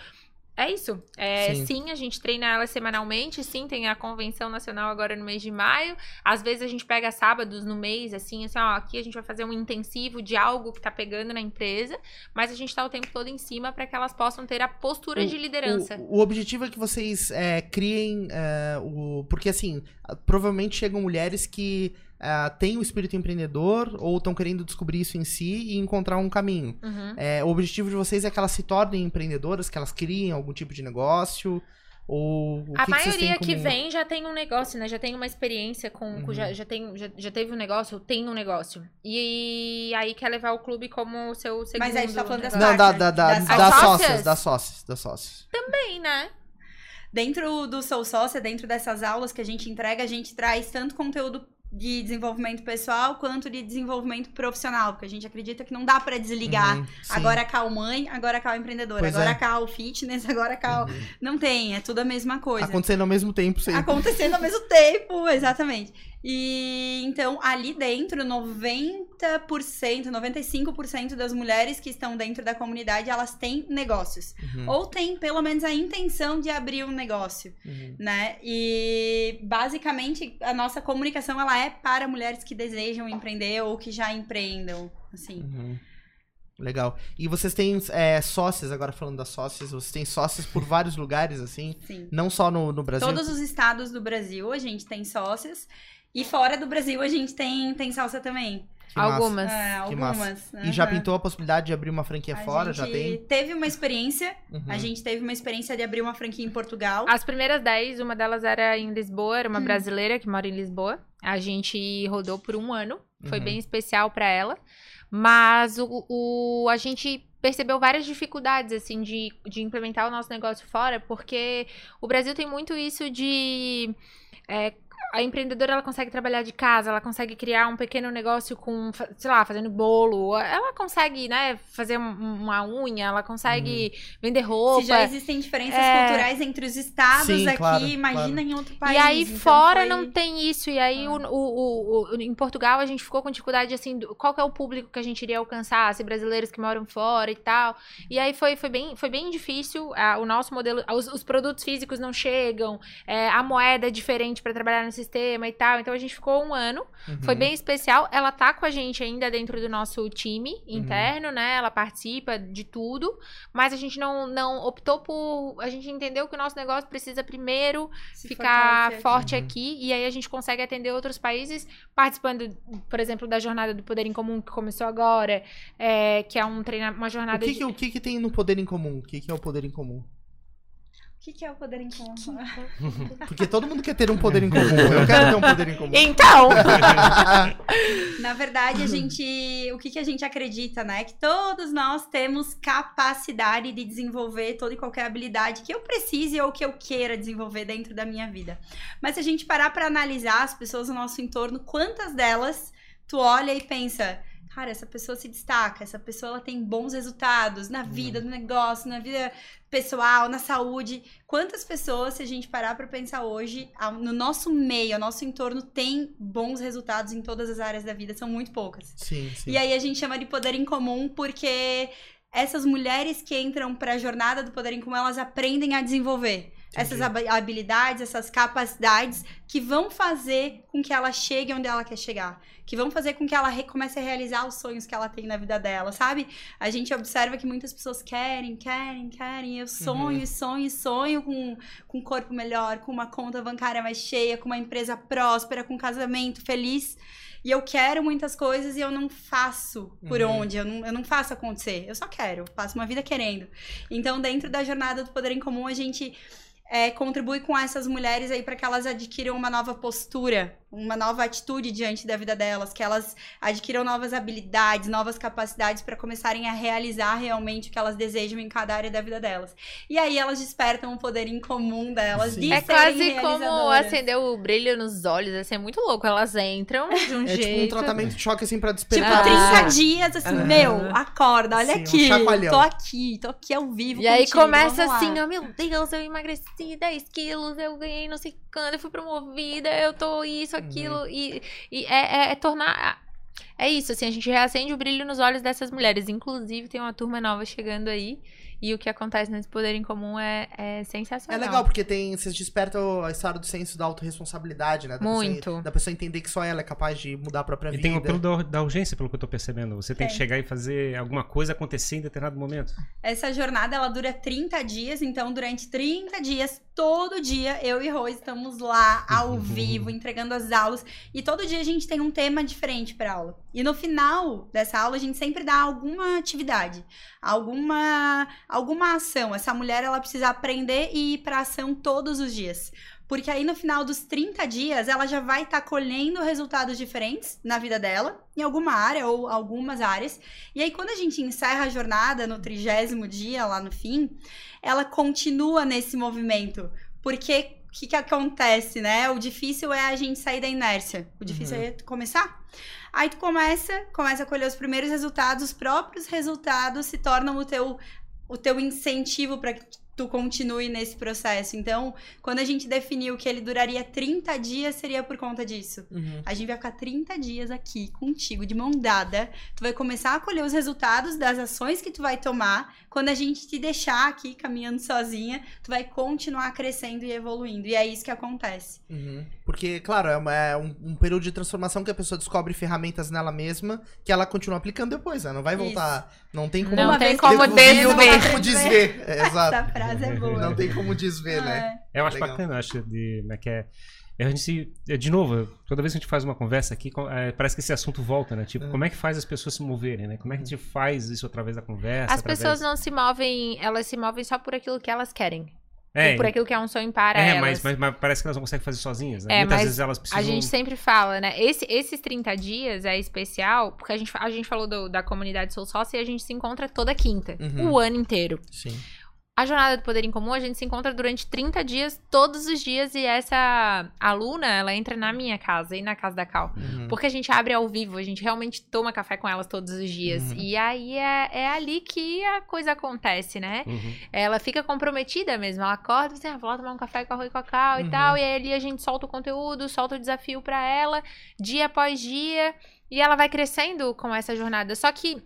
É isso. É,
Sim.
sim. a gente treina ela semanalmente. Sim, tem a convenção nacional agora no mês de maio. Às vezes a gente pega sábados no mês, assim, assim, ó, aqui a gente vai fazer um intensivo de algo que tá pegando na empresa, mas a gente tá o tempo todo em cima para que elas possam ter a postura de liderança.
O, o objetivo é que vocês é, criem é, o. Porque assim, provavelmente chegam mulheres que ah, têm o espírito empreendedor ou estão querendo descobrir isso em si e encontrar um caminho.
Uhum.
É, o objetivo de vocês é que elas se tornem empreendedoras, que elas criem algum tipo de negócio? Ou o
A
que que vocês têm
maioria que
como-
vem já tem um negócio, né? Já tem uma experiência com. com-
Uhum.
já, já, tem, já, já teve um negócio, tem um negócio. E aí quer levar o clube como seu segundo.
Mas aí a gente tá falando das.
Não, da, da, da,
das
das
sócias?
sócias, das sócias, das sócias.
Também, né?
Dentro do Sou Sócia, dentro dessas aulas que a gente entrega, a gente traz tanto conteúdo de desenvolvimento pessoal quanto de desenvolvimento profissional, porque a gente acredita que não dá pra desligar.
Uhum.
Agora Cal mãe, agora Cal empreendedora,
Pois
agora
é.
Cal fitness, agora Cal.
Uhum.
Não tem, é tudo a mesma coisa.
Acontecendo ao mesmo tempo, sempre.
Acontecendo ao mesmo tempo, exatamente. E então, ali dentro, 90%, 95% das mulheres que estão dentro da comunidade, elas têm negócios.
Uhum,
Ou têm, pelo menos, a intenção de abrir um negócio,
uhum.
né? E, basicamente, a nossa comunicação, ela é para mulheres que desejam empreender ou que já empreendam, assim.
Uhum. Legal. E vocês têm é, sócias, agora falando das sócias, vocês têm sócias por vários lugares, assim?
Sim.
Não só no, no Brasil?
Todos os estados do Brasil, a gente tem sócias. E fora do Brasil, a gente tem, tem sócia também.
Que.
Algumas.
É, algumas.
E já pintou a possibilidade de abrir uma franquia
A
fora?
gente
Já tem?
teve uma experiência.
Uhum.
A gente teve uma experiência de abrir uma franquia em Portugal.
As primeiras 10, uma delas era em Lisboa, era uma
Hum.
brasileira que mora em Lisboa. A gente rodou por um ano, foi
Uhum.
bem especial pra ela. Mas o, o- a gente percebeu várias dificuldades, assim, de, de implementar o nosso negócio fora, porque o Brasil tem muito isso de. é, a empreendedora ela consegue trabalhar de casa, ela consegue criar um pequeno negócio com, sei lá, fazendo bolo, ela consegue, né, fazer um- uma unha, ela consegue vender roupa.
Se já existem diferenças
É.
culturais entre os estados
Sim,
aqui,
claro,
imagina
claro.
em outro país.
E aí
Então
fora
foi-
não tem isso. E aí
Ah.
o, o, o- o- em Portugal a gente ficou com dificuldade assim, do- qual que é o público que a gente iria alcançar, se brasileiros que moram fora e tal. E aí foi, foi, bem, foi bem difícil. ah, o nosso modelo, os, os produtos físicos não chegam, é, a moeda é diferente para trabalhar no sistema e tal. Então a gente ficou um ano.
Uhum.
Foi bem especial. Ela tá com a gente ainda dentro do nosso time interno, né? Ela participa de tudo, mas a gente não, não optou por. A gente entendeu que o nosso negócio precisa primeiro
se
ficar forte
Uhum.
aqui e aí a gente consegue atender outros países participando, por exemplo, da jornada do Poder em Comum que começou agora, é, que é um treina, uma
O
jornada
que,
de...
que, o que, que tem no poder em comum? O que, que é o poder em comum?
O que, que é o poder em comum?
Porque todo mundo quer ter um poder em comum. Eu quero ter um poder em comum.
Então,
Na verdade, a gente. O que, que a gente acredita, né? Que todos nós temos capacidade de desenvolver toda e qualquer habilidade que eu precise ou que eu queira desenvolver dentro da minha vida. Mas se a gente parar pra analisar as pessoas no nosso entorno, quantas delas tu olha e pensa. Cara, essa pessoa se destaca, essa pessoa ela tem bons resultados na vida, no negócio, na vida pessoal, na saúde. Quantas pessoas, se a gente parar pra pensar hoje, no nosso meio, ao nosso entorno, tem bons resultados em todas as áreas da vida? São muito poucas.
Sim, sim.
E aí a gente chama de poder em comum porque essas mulheres que entram para a jornada do poder em comum, elas aprendem a desenvolver essas hab- habilidades, essas capacidades que vão fazer com que ela chegue onde ela quer chegar, que vão fazer com que ela comece a realizar os sonhos que ela tem na vida dela, sabe? A gente observa que muitas pessoas querem, querem, querem, eu sonho, sonho, sonho com, com um corpo melhor, com uma conta bancária mais cheia, com uma empresa próspera, com um casamento feliz. E eu quero muitas coisas e eu não faço por
Uhum.
onde, eu não, eu não faço acontecer. Eu só quero, passo uma vida querendo. Então, dentro da jornada do Poder em Comum, a gente é, contribui com essas mulheres aí para que elas adquiram uma nova postura, uma nova atitude diante da vida delas, que elas adquiram novas habilidades, novas capacidades para começarem a realizar realmente o que elas desejam em cada área da vida delas. E aí elas despertam o poder em comum delas
Sim.
de
é
serem
quase como acender o brilho nos olhos, assim, é muito louco. Elas entram de um
É tipo um
jeito...
tratamento de choque assim pra
Tipo,
despertar.
Ah.
30 dias, assim,
Ah.
meu, acorda, olha
Sim, um
aqui.
chacoalhão.
tô aqui, tô aqui ao vivo.
E aí
contigo,
começa
vamos lá.
assim, ó, meu Deus, eu emagreci 10 quilos, eu ganhei não sei quando, eu fui promovida, eu tô isso, aquilo. E, e é, é- é tornar. é isso, assim, a gente reacende o brilho nos olhos dessas mulheres. Inclusive, tem uma turma nova chegando aí. E o que acontece nesse poder em comum é, é
É
sensacional.
legal, porque tem. Vocês despertam a história do senso da autorresponsabilidade, né? Da
Muito.
Pessoa, da pessoa entender que só ela é capaz de mudar a própria
E
vida.
tem o apelo da, da urgência, pelo que eu tô percebendo. Você tem que chegar e fazer alguma coisa acontecer em determinado momento.
Essa jornada ela dura 30 dias, então durante 30 dias, todo dia eu e Rô estamos lá ao vivo entregando as aulas e todo dia a gente tem um tema diferente para aula. E no final dessa aula a gente sempre dá alguma atividade, alguma alguma ação. Essa mulher ela precisa aprender e ir para ação todos os dias. Porque aí no final dos 30 dias ela já vai estar colhendo resultados diferentes na vida dela, em alguma área ou algumas áreas. E aí, quando a gente encerra a jornada no trigésimo dia, lá no fim, ela continua nesse movimento. Porque o que, que acontece, né? O difícil é a gente sair da inércia. O difícil
Uhum.
é começar. Aí tu começa, começa a colher os primeiros resultados, os próprios resultados se tornam o teu, o teu incentivo para tu continue nesse processo. Então, quando a gente definiu que ele duraria 30 dias, seria por conta disso.
Uhum.
A gente vai ficar 30 dias aqui contigo, de mão dada. Tu vai começar a colher os resultados das ações que tu vai tomar. Quando a gente te deixar aqui caminhando sozinha, tu vai continuar crescendo e evoluindo. E é isso que acontece.
Uhum. Porque, claro, é, uma- é um, um período de transformação que a pessa descobre ferramentas nela mesma que ela continua aplicando depois, né? Não vai voltar. Não tem como.
Não tem como
vi,
Não tem como
desver.
desver. É,
Essa
exato.
Frase é boa.
Não tem como desver, né?
É.
Eu acho
Legal.
bacana, eu acho de, né, que é, é a gente é, de novo, toda vez que a gente faz uma conversa aqui, é, parece que esse assunto volta, né? Tipo,
É.
como é que faz as pessoas se moverem, né? Como é que a gente faz isso através da conversa?
As
através-
pessoas não se movem, elas se movem só por aquilo que elas querem.
É,
por aquilo que é um sonho para
é
elas.
mas, mas, mas parece que elas não conseguem fazer sozinhas, né?
É,
Muitas
mas
vezes elas precisam...
A gente sempre fala, né? Esse- esses 30 dias é especial, porque a gente, a gente falou do- da comunidade Sou Sócia e a gente se encontra toda quinta,
Uhum.
o ano inteiro.
Sim.
A jornada do poder em comum, a gente se encontra durante 30 dias, todos os dias, e essa aluna, ela entra na minha casa e na casa da Cal.
Uhum.
Porque a gente abre ao vivo, a gente realmente toma café com elas todos os dias.
Uhum.
E aí é, é ali que a coisa acontece, né?
Uhum.
Ela fica comprometida mesmo. Ela acorda e assim, ah, vou lá tomar um café com a Rui e com a Cal
Uhum.
e tal. E aí ali a gente solta o conteúdo, solta o desafio pra ela, dia após dia. E ela vai crescendo com essa jornada. Só que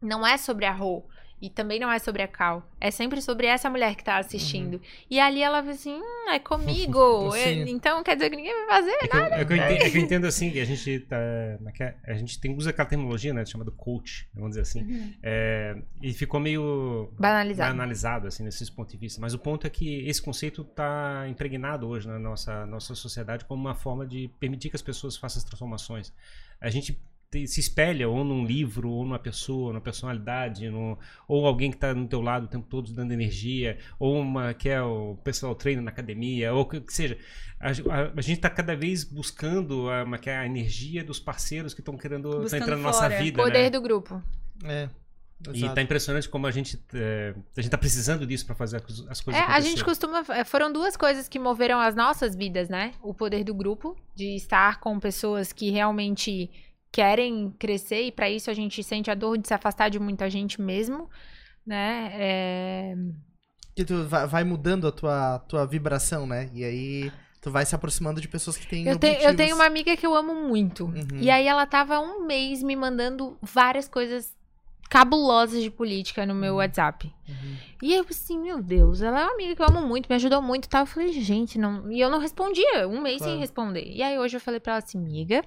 não é sobre a Rô. E também não é sobre a Cal. É sempre sobre essa mulher que tá assistindo. E ali ela vê assim, hum, é comigo. É, então quer dizer que ninguém vai fazer.
É que, eu, é que eu entendo, é que eu entendo, assim, que a gente tá, é é? a gente tem, usa aquela terminologia, né, chamada coach, vamos dizer assim,
Uhum.
é, e ficou meio
Banalizado.
analisado assim nesses pontos de vista. Mas o ponto é que esse conceito está impregnado hoje na nossa nossa sociedade como uma forma de permitir que as pessoas façam as transformações. A gente se espelha ou num livro, ou numa pessoa, numa personalidade, no, ou alguém que está no teu lado o tempo todo dando energia, ou uma que é o pessoal treino na academia, ou que, que seja. A, a- a gente está cada vez buscando a, uma, que é a energia dos parceiros que estão querendo
Buscando
entrando na nossa vida.
Poder
né?
do grupo.
É.
E
exato.
tá impressionante como a gente, é, a gente tá precisando disso pra fazer as as coisas
É, a gente costuma. Foram duas coisas que moveram as nossas vidas, né? O poder do grupo, de estar com pessoas que realmente querem crescer, e pra isso a gente sente a dor de se afastar de muita gente mesmo, né? É,
Que tu vai, mudando a tua, tua vibração, né? E aí tu vai se aproximando de pessoas que têm
Eu, tenho, eu tenho uma amiga que eu amo muito.
Uhum.
E aí ela tava um mês me mandando várias coisas cabulosas de política no meu WhatsApp.
Uhum.
E eu assim, meu Deus, ela é uma amiga que eu amo muito, me ajudou muito e tal. Eu falei, gente, não. E eu não respondia, um mês
Claro.
sem responder. E aí hoje eu falei pra ela assim, amiga,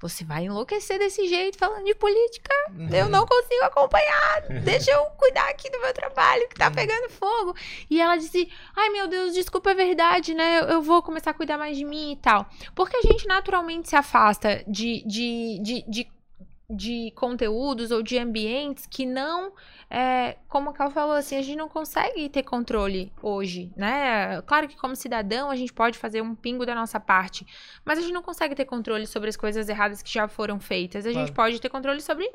você vai enlouquecer desse jeito falando de política.
Uhum.
Eu não consigo acompanhar. Deixa eu cuidar aqui do meu trabalho que tá
Uhum.
pegando fogo. E ela disse: Ai meu Deus, desculpa, é verdade, né? Eu, eu vou começar a cuidar mais de mim e tal. Porque a gente naturalmente se afasta de, de, de, de, de conteúdos ou de ambientes que não. É, como a Cal falou, assim, a gente não consegue ter controle hoje, né? Claro que como cidadão a gente pode fazer um pingo da nossa parte, mas a gente não consegue ter controle sobre as coisas erradas que já foram feitas. A gente
Claro.
pode ter controle sobre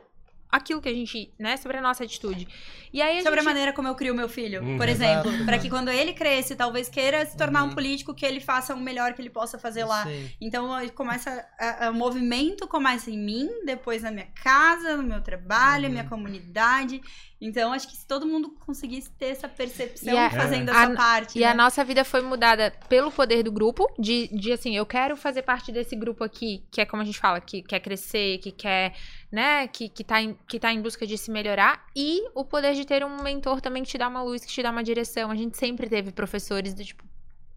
aquilo que a gente, né, sobre a nossa atitude. E aí a
Sobre a
gente
maneira como eu crio meu filho,
Uhum.
por exemplo. Para que quando ele cresça, talvez queira se tornar
Uhum.
um político, que ele faça o melhor que ele possa fazer lá.
Sim.
Então começa a- a- o movimento começa em mim, depois na minha casa, no meu trabalho,
Uhum.
minha comunidade. Então acho que se todo mundo conseguisse ter essa percepção
a-
fazendo
a-
a sua parte,
E a
né?
nossa vida foi mudada pelo poder do grupo, de, de assim, eu quero fazer parte desse grupo aqui, que é como a gente fala, que quer crescer, que quer né, que, que, tá em, que tá em busca de se melhorar, e o poder de ter um mentor também que te dá uma luz, que te dá uma direção. A gente sempre teve professores do tipo,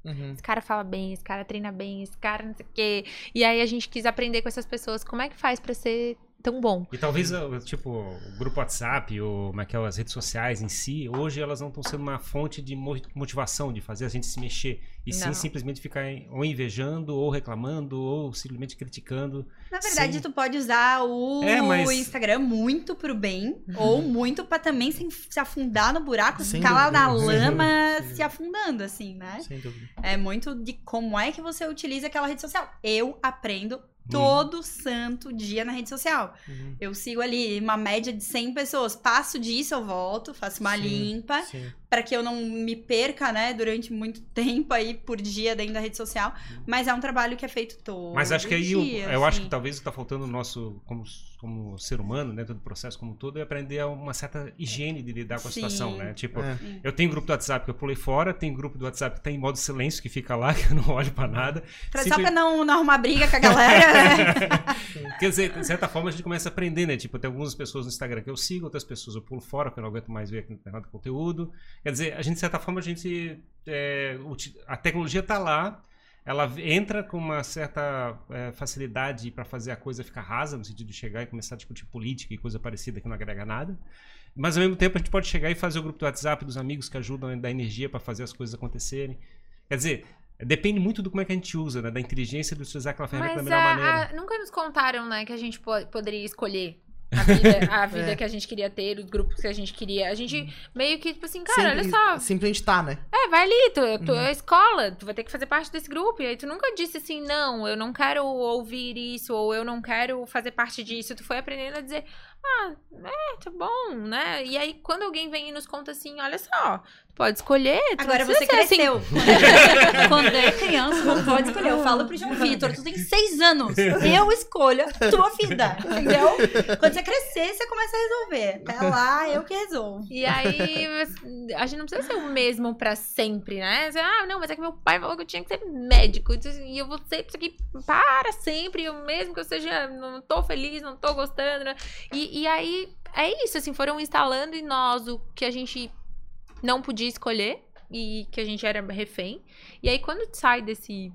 Uhum.
esse cara fala bem, esse cara treina bem, esse cara não sei o quê. E aí a gente quis aprender com essas pessoas como é que faz pra ser tão bom.
E talvez, tipo, o grupo WhatsApp ou como é é, as redes sociais em si, hoje elas não estão sendo uma fonte de mo- motivação, de fazer a gente se mexer. E sim
Não.
simplesmente ficar ou invejando, ou reclamando, ou simplesmente criticando.
Na verdade,
Sim.
tu pode usar o
É, mas-
Instagram muito pro bem, ou muito pra também se, se afundar no buraco,
Sem
ficar lá
dúvida,
na
sem
lama
dúvida.
se afundando, assim, né?
Sem dúvida.
É muito de como é que você utiliza aquela rede social. Eu aprendo todo santo dia na rede social.
Uhum.
Eu sigo ali uma média de 100 pessoas. Passo disso, eu volto, faço uma
Sim.
limpa
Sim.
Para que eu não me perca, né, durante muito tempo aí por dia dentro da rede social. Mas é um trabalho que é feito todo
Mas acho que aí eu,
dia,
eu acho
assim.
que talvez o que tá faltando no nosso, como, como ser humano, dentro do processo como um todo, é aprender a uma certa higiene de lidar com a
Sim.
situação, né? Tipo,
É.
eu tenho grupo do WhatsApp que eu pulei fora, tem grupo do WhatsApp que tá em modo silêncio, que fica lá, que eu não olho pra nada.
Pra- Só
Simples-
pra não, não arrumar briga com a galera, né?
Quer dizer, de certa forma a gente começa a aprender, né? Tipo, tem algumas pessoas no Instagram que eu sigo, outras pessoas eu pulo fora, porque eu não aguento mais ver aquele negócio de conteúdo. Quer dizer, a gente, de certa forma, a gente. é, a tecnologia tá lá, ela entra com uma certa é, facilidade para fazer a coisa ficar rasa, no sentido de chegar e começar a discutir política e coisa parecida que não agrega nada. Mas ao mesmo tempo a gente pode chegar e fazer o grupo do WhatsApp dos amigos que ajudam a dar energia para fazer as coisas acontecerem. Quer dizer, depende muito do como é que a gente usa, né? Da inteligência de utilizar aquela ferramenta
Mas
da melhor
a-
maneira.
a- nunca nos contaram, né, que a gente po- poderia escolher a vida, a vida
É.
que a gente queria ter, os grupos que a gente queria. A gente meio que, tipo assim, cara,
Simples-
olha só.
Simplesmente tá, né?
É, vai ali, tu, tu
Uhum.
é escola, tu vai ter que fazer parte desse grupo. E aí tu nunca disse assim, não, eu não quero ouvir isso, ou eu não quero fazer parte disso. Tu foi aprendendo a dizer, ah, é, tá bom, né? E aí quando alguém vem e nos conta assim, olha só, tu pode escolher. Tu
Agora você
assim.
cresceu. Quando é criança, não pode escolher. Eu falo pro João Vitor, tu tem seis anos. Eu escolho a tua vida. Entendeu? Quando você crescer, você começa a resolver. Até lá, eu que resolvo.
E aí, a gente não precisa ser o mesmo pra sempre, né? Você, Ah, não, mas é que meu pai falou que eu tinha que ser médico. E eu vou ser isso aqui para sempre. Eu mesmo que eu seja, não tô feliz, não tô gostando. né? E, e aí, é isso, assim, foram instalando em nós o que a gente não podia escolher. E que a gente era refém. E aí, quando sai desse,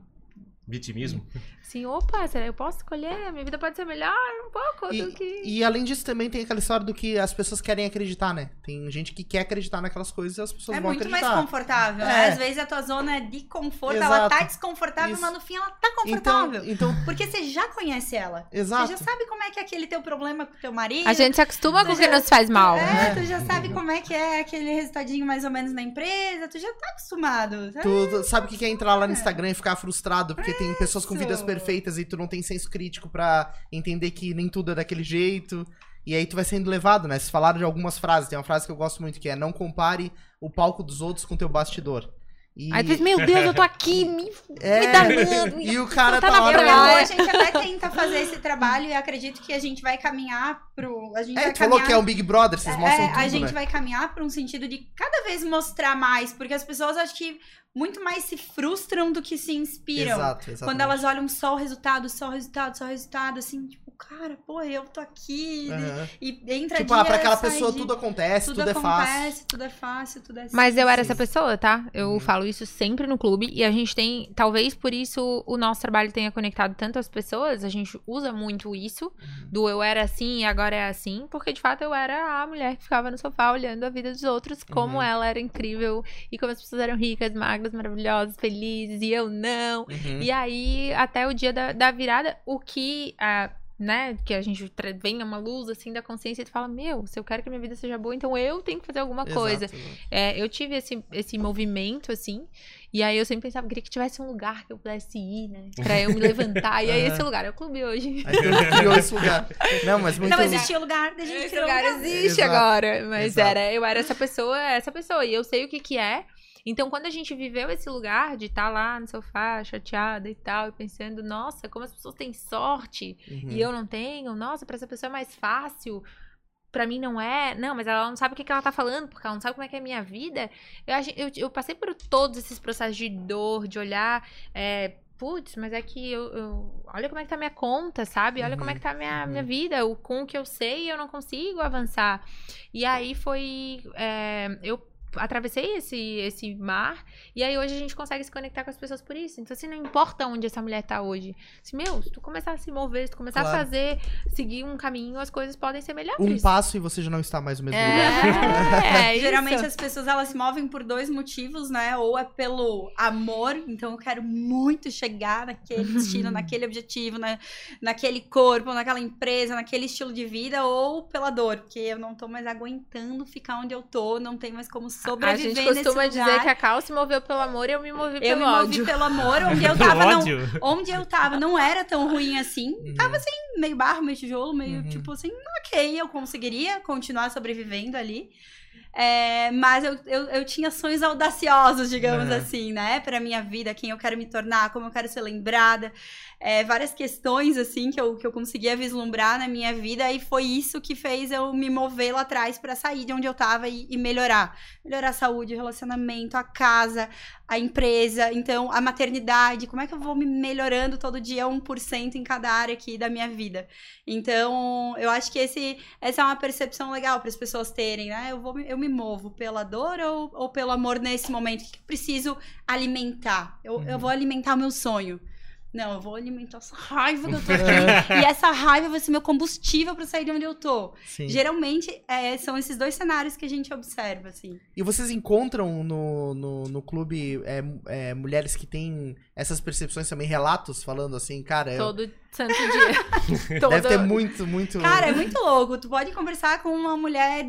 Vitimismo.
assim, opa, será que eu posso escolher? Minha vida pode ser melhor um pouco do que...
E, e além disso, também tem aquela história do que as pessoas querem acreditar, né? Tem gente que quer acreditar naquelas coisas e as pessoas
É
vão
muito mais
acreditar.
confortável,
É.
né? Às vezes a tua zona de conforto, ela tá
Exato.
desconfortável,
Isso.
mas no fim ela tá
então,
confortável.
então,
Porque você já conhece ela.
exato.
Você já sabe como é que é aquele teu problema com o teu marido.
A gente se acostuma
Tu
com o que nos faz mal.
É, tu já sabe como é que é aquele resultadinho mais ou menos na empresa, tu já tá acostumado. sabe?
Tu, sabe o que é entrar lá no Instagram e ficar frustrado porque tem pessoas com vidas perfeitas e tu não tem senso crítico pra entender que nem tudo é daquele jeito. E aí tu vai sendo levado, né? Vocês falaram de algumas frases. Tem uma frase que eu gosto muito que é não compare o palco dos outros com teu bastidor. E,
Aí tu diz, meu Deus, eu tô aqui me,
é,
me danando.
e o cara
tá
tá,
na
lá
Então, a gente até tenta fazer esse trabalho e acredito que a gente vai caminhar pro. A gente
É,
vai
tu falou que é um Big Brother, vocês mostram
É,
tudo,
a gente
né?
vai caminhar para um sentido de cada vez mostrar mais, porque as pessoas acho que muito mais se frustram do que se inspiram.
Exato, exato.
Quando elas olham só o resultado, só o resultado, só o resultado, assim, tipo, cara, pô, eu tô aqui. E entra
Tipo,
dia,
ah, pra aquela pessoa
dia,
tudo acontece, tudo,
tudo
é fácil.
acontece, tudo é fácil, tudo é
Mas eu era essa pessoa, tá? Eu
Uhum.
falo isso sempre no clube. E a gente tem, talvez por isso o nosso trabalho tenha conectado tanto as pessoas. A gente usa muito isso.
Uhum.
Do eu era assim e agora é assim. Porque de fato eu era a mulher que ficava no sofá olhando a vida dos outros. Como
Uhum.
ela era incrível. E como as pessoas eram ricas, magras, maravilhosas, felizes. E eu não.
Uhum.
E aí, até o dia da, da virada, o que a. Né, que a gente venha uma luz assim da consciência e tu fala: Meu, se eu quero que minha vida seja boa, então eu tenho que fazer alguma
Exato,
coisa.
exato.
É, eu tive esse, esse movimento, assim, e aí eu sempre pensava, queria que tivesse um lugar que eu pudesse ir, né? Pra eu me levantar. E aí esse lugar é o clube hoje.
Criou esse lugar. Não, mas muito...
Não existia o lugar da gente
Esse lugar
lugar.
existe
Exato.
agora. Mas
Exato.
era, eu era essa pessoa, essa pessoa. E eu sei o que que é. Então, quando a gente viveu esse lugar de estar lá no sofá, chateada e tal, e pensando, nossa, como as pessoas têm sorte
Uhum.
e eu não tenho, nossa, pra essa pessoa é mais fácil. Pra mim não é. Não, mas ela não sabe o que, que ela tá falando, porque ela não sabe como é que é a minha vida. Eu, eu, eu passei por todos esses processos de dor, de olhar é, putz, mas é que eu, eu- Olha como é que tá minha conta, sabe? Olha como é que tá a minha, minha vida. O, com o que eu sei, eu não consigo avançar. E aí foi. é, eu atravessei esse, esse mar. E aí hoje a gente consegue se conectar com as pessoas por isso. Então, assim, não importa onde essa mulher tá hoje. Se, meu, se tu começar a se mover, se tu começar
Claro.
a fazer, seguir um caminho, as coisas podem ser melhores.
Um passo e você já não está mais no mesmo lugar.
É, é
Geralmente
isso.
as pessoas elas se movem por dois motivos, né? Ou é pelo amor, então eu quero muito chegar naquele destino, naquele objetivo, na, naquele corpo, naquela empresa, naquele estilo de vida, ou pela dor, porque eu não tô mais aguentando ficar onde eu tô, não tem mais como
A
sobreviver
gente
nesse
costuma
lugar.
dizer que a Cal se moveu pelo amor e eu me movi
Eu
pelo
me movi
ódio.
pelo amor, onde eu tava, não, onde eu tava não era tão ruim assim.
Uhum.
Tava assim, meio barro, meio tijolo, meio
Uhum.
tipo assim, ok, eu conseguiria continuar sobrevivendo ali. É, mas eu, eu, eu tinha sonhos audaciosos, digamos
Uhum.
assim, né? Pra minha vida, quem eu quero me tornar, como eu quero ser lembrada. É, várias questões, assim, que eu, que eu conseguia vislumbrar na minha vida. E foi isso que fez eu me mover lá atrás pra sair de onde eu tava e, e melhorar. Melhorar a saúde, o relacionamento, a casa, a empresa, então a maternidade, como é que eu vou me melhorando todo dia 1% em cada área aqui da minha vida. Então, eu acho que esse, essa é uma percepção legal para as pessoas terem, né? Eu, vou, me- eu me movo pela dor ou, ou pelo amor nesse momento? O que eu preciso alimentar? Eu, eu vou alimentar o meu sonho. Não, eu vou alimentar essa raiva que eu tô aqui. e essa raiva vai ser meu combustível para sair de onde eu tô.
Sim.
Geralmente, é, são esses dois cenários que a gente observa, assim.
E vocês encontram no, no, no clube é, é, mulheres que têm essas percepções também, relatos falando assim, cara, eu-
Todo santo dia. Todo...
deve ter muito, muito.
Cara, é muito louco. Tu pode conversar com uma mulher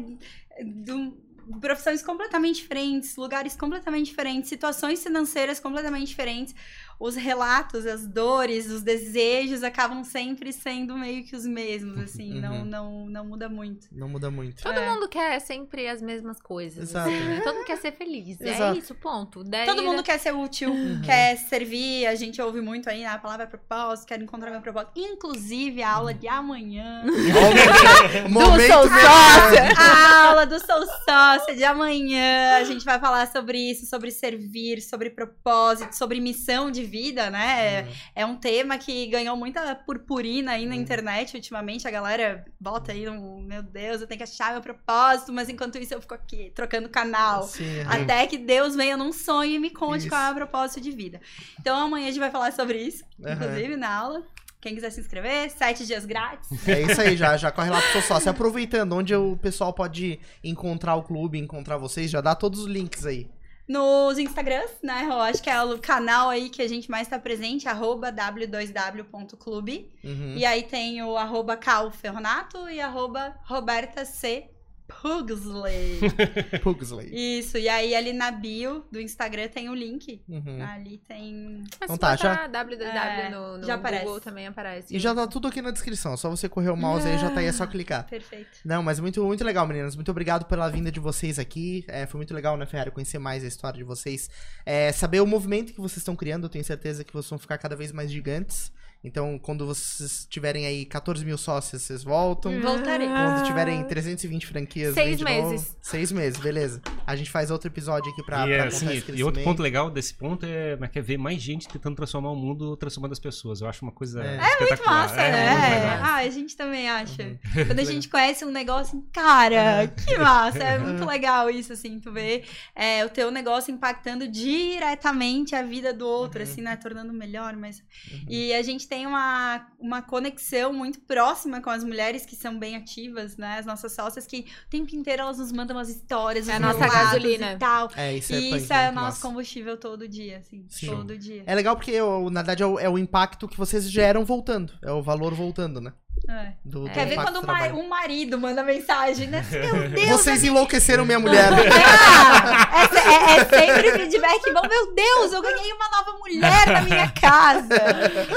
de profissões completamente diferentes, lugares completamente diferentes, situações financeiras completamente diferentes. Os relatos, as dores, os desejos acabam sempre sendo meio que os mesmos, assim.
Uhum.
Não, não, não muda muito.
Não muda muito.
Todo
É.
mundo quer sempre as mesmas coisas.
Exato.
assim, né? Todo mundo quer ser feliz.
Exato.
É isso, ponto. Daí,
Todo mundo quer ser útil,
Uhum.
quer servir. A gente ouve muito aí né, a palavra propósito, quero encontrar meu propósito. Inclusive, a aula de amanhã.
Momento, momento
Sou
merchan.
A aula do Sou Sócia de amanhã. A gente vai falar sobre isso, sobre servir, sobre propósito, sobre missão de vida, né? É um tema que ganhou muita purpurina aí na
Hum.
internet ultimamente. A galera bota aí um, meu Deus, eu tenho que achar meu propósito, mas enquanto isso eu fico aqui trocando canal.
Sim, é.
Até que Deus venha num sonho e me conte
Isso.
qual é o propósito de vida. Então amanhã a gente vai falar sobre isso, inclusive na aula. Quem quiser se inscrever, sete dias grátis.
É isso aí, já, já corre lá pro seu sócio. Aproveitando, onde o pessoal pode encontrar o clube, encontrar vocês, já dá todos os links aí.
Nos Instagrams, né? Eu acho que é o canal aí que a gente mais tá presente, arroba w2w.clube.
Uhum.
E aí tem o arroba calferronato e arroba roberta c Pugsley.
Pugsley.
Isso, e aí ali na bio do Instagram tem o link.
Uhum.
Ali tem...
Mas
Então tá,
botar www
É,
no, no
já
Google
aparece.
também aparece.
E já tá tudo aqui na descrição, só você correr o mouse aí já tá aí, é só clicar.
Perfeito.
Não, mas muito, muito legal, meninas. Muito obrigado pela vinda de vocês aqui. É, foi muito legal, né, Ferrari, conhecer mais a história de vocês. É, saber o movimento que vocês estão criando, eu tenho certeza que vocês vão ficar cada vez mais gigantes. Então, quando vocês tiverem aí 14 mil sócios, vocês voltam.
Voltarei.
Quando tiverem 320 franquias,
Seis meses.
novo. Seis meses, beleza. A gente faz outro episódio aqui pra,
e,
pra
é, assim, e outro ponto legal desse ponto é, é que é ver mais gente tentando transformar o mundo, transformando as pessoas. Eu acho uma coisa
É.
espetacular.
Massa,
é,
né?
muito.
Ah, a gente também acha.
Uhum.
Quando a gente conhece um negócio, assim, cara, que massa. É muito legal isso, assim, tu vê é, o teu negócio impactando diretamente a vida do outro,
Uhum.
assim, né? Tornando melhor, mas...
Uhum.
E a gente tem uma, uma conexão muito próxima com as mulheres que são bem ativas, né? As nossas sócias que o tempo inteiro elas nos mandam umas histórias,
É a nossa gasolina.
e tal.
É, isso é,
E isso é o
muito
nosso
massa.
combustível todo dia, assim.
Sim.
Todo dia.
É legal porque, o- na verdade, é o, é o impacto que vocês geram voltando. É o valor voltando, né?
É.
Do, do
Quer ver quando
do
o ma-
trabalho.
um marido manda mensagem, né? Meu Deus,
Vocês enlouqueceram minha mulher.
Ah, é, é- é sempre feedback bom. Meu Deus, eu ganhei uma nova mulher na minha casa.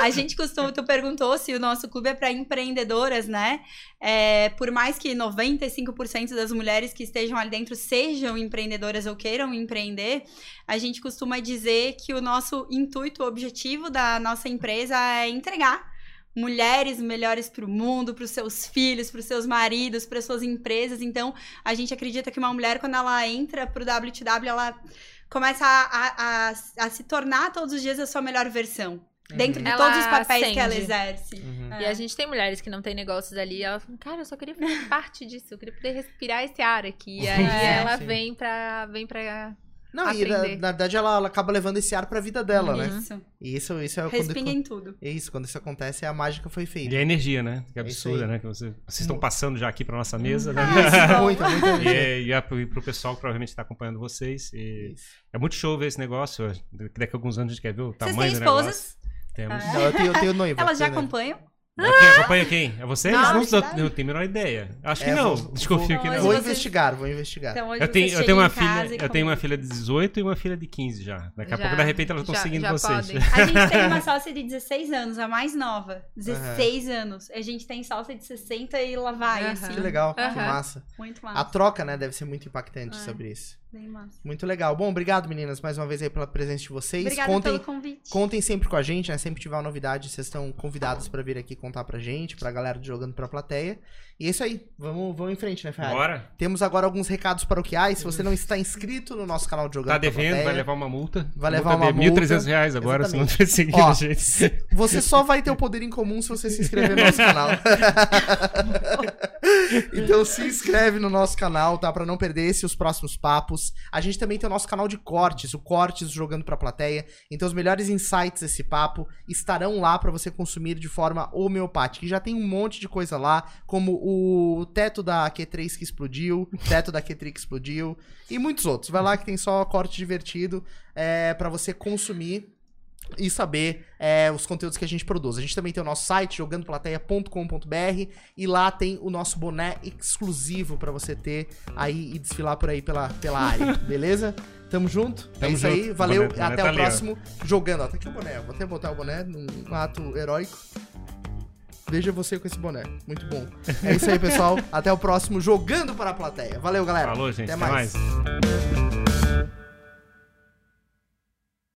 A gente costuma, tu perguntou se o nosso clube é para empreendedoras, né? É, por mais que 95% das mulheres que estejam ali dentro sejam empreendedoras ou queiram empreender, a gente costuma dizer que o nosso intuito, o objetivo da nossa empresa é entregar mulheres melhores para o mundo, para os seus filhos, para os seus maridos, para suas empresas. Então, a gente acredita que uma mulher, quando ela entra pro WTW, ela começa a, a, a, a se tornar todos os dias a sua melhor versão. Dentro de
Ela
todos os papéis que ela
acende.
exerce.
Uhum.
É.
E a gente tem mulheres que não têm negócios ali, e elas falam, cara, eu só queria fazer parte disso, eu queria poder respirar esse ar aqui. E aí
É,
ela
sim.
vem pra, vem pra
Não, e na,
aprender.
na verdade ela, ela acaba levando esse ar pra vida dela, né?
Isso.
E isso, isso é quando.
Respinga em tudo.
É isso, quando isso acontece, a mágica foi feita.
E a energia, né? Que
É isso
absurda, né? Que você- vocês estão passando já aqui pra nossa mesa, né?
Isso, muita, muita
E,
energia.
é- e, é pro, e pro pessoal que provavelmente está acompanhando vocês. E
Isso.
é muito show ver esse negócio. Daqui a alguns anos a gente quer ver o
Vocês
tamanho
têm
do
esposas?
negócio. Temos.
Ah.
Não, eu tenho, eu tenho noiva.
Elas já acompanham?
Quem acompanha quem? É vocês?
Não,
não,
está-
não, tenho a menor ideia. Acho que
É,
não.
vou-
Desconfio
vou-
que
Não.
Vou investigar, vou investigar.
Então, hoje
Eu tenho, eu tenho uma filha, eu tenho uma filha de 18 e uma filha de 15 já. Daqui a
Já,
pouco, de repente, elas estão
já-
seguindo
já
vocês.
podem.
A gente tem uma sócia de 16 anos, a mais nova. 16 anos. A gente tem sócia de 60 e lá vai,
Aham.
assim.
Que legal, que
Aham.
massa.
Muito
A
massa.
troca, né, deve ser muito impactante
É.
sobre isso.
Bem massa.
Muito legal. Bom, obrigado, meninas, mais uma vez aí pela presença de vocês.
Obrigada
contem,
pelo convite.
contem sempre com a gente, né? Sempre tiver uma novidade, vocês estão convidados pra vir aqui contar pra gente, pra galera do Jogando pra Plateia. E é isso aí. Vamos, vamos em frente, né, Ferrari?
Bora.
Temos agora alguns recados paroquiais. Se você não está inscrito no nosso canal de Jogando
Tá devendo,
Plateia,
vai levar uma multa.
Vai levar
multa
uma
de 1.300
multa.
reais agora, se não
Exatamente.
tiver seguindo
Ó,
a gente.
Você só vai ter o poder em comum se você se inscrever no nosso canal. então se inscreve no nosso canal, tá? Pra não perder esse e os próximos papos. A gente também tem o nosso canal de cortes, o Cortes Jogando pra Plateia. Então os melhores insights desse papo estarão lá pra você consumir de forma homeopática. E já tem um monte de coisa lá, como o teto da Q3 que explodiu, o teto da Q3 que explodiu, e muitos outros. Vai lá que tem só corte divertido é, para você consumir e saber é, os conteúdos que a gente produz. A gente também tem o nosso site, jogandoplateia.com.br, e lá tem o nosso boné exclusivo pra você ter aí e desfilar por aí pela, pela área, beleza? Tamo junto? é
Tamo
isso aí,
junto.
valeu,
Boné- boné
até
tá
o
ali, ó.
próximo jogando. Ó, tá aqui o boné, vou até botar o boné num ato heróico. Veja você com esse boné, muito bom. É isso aí, pessoal. Até o próximo Jogando para a Plateia. Valeu, galera.
Falou, gente.
Até
Até
mais.
mais.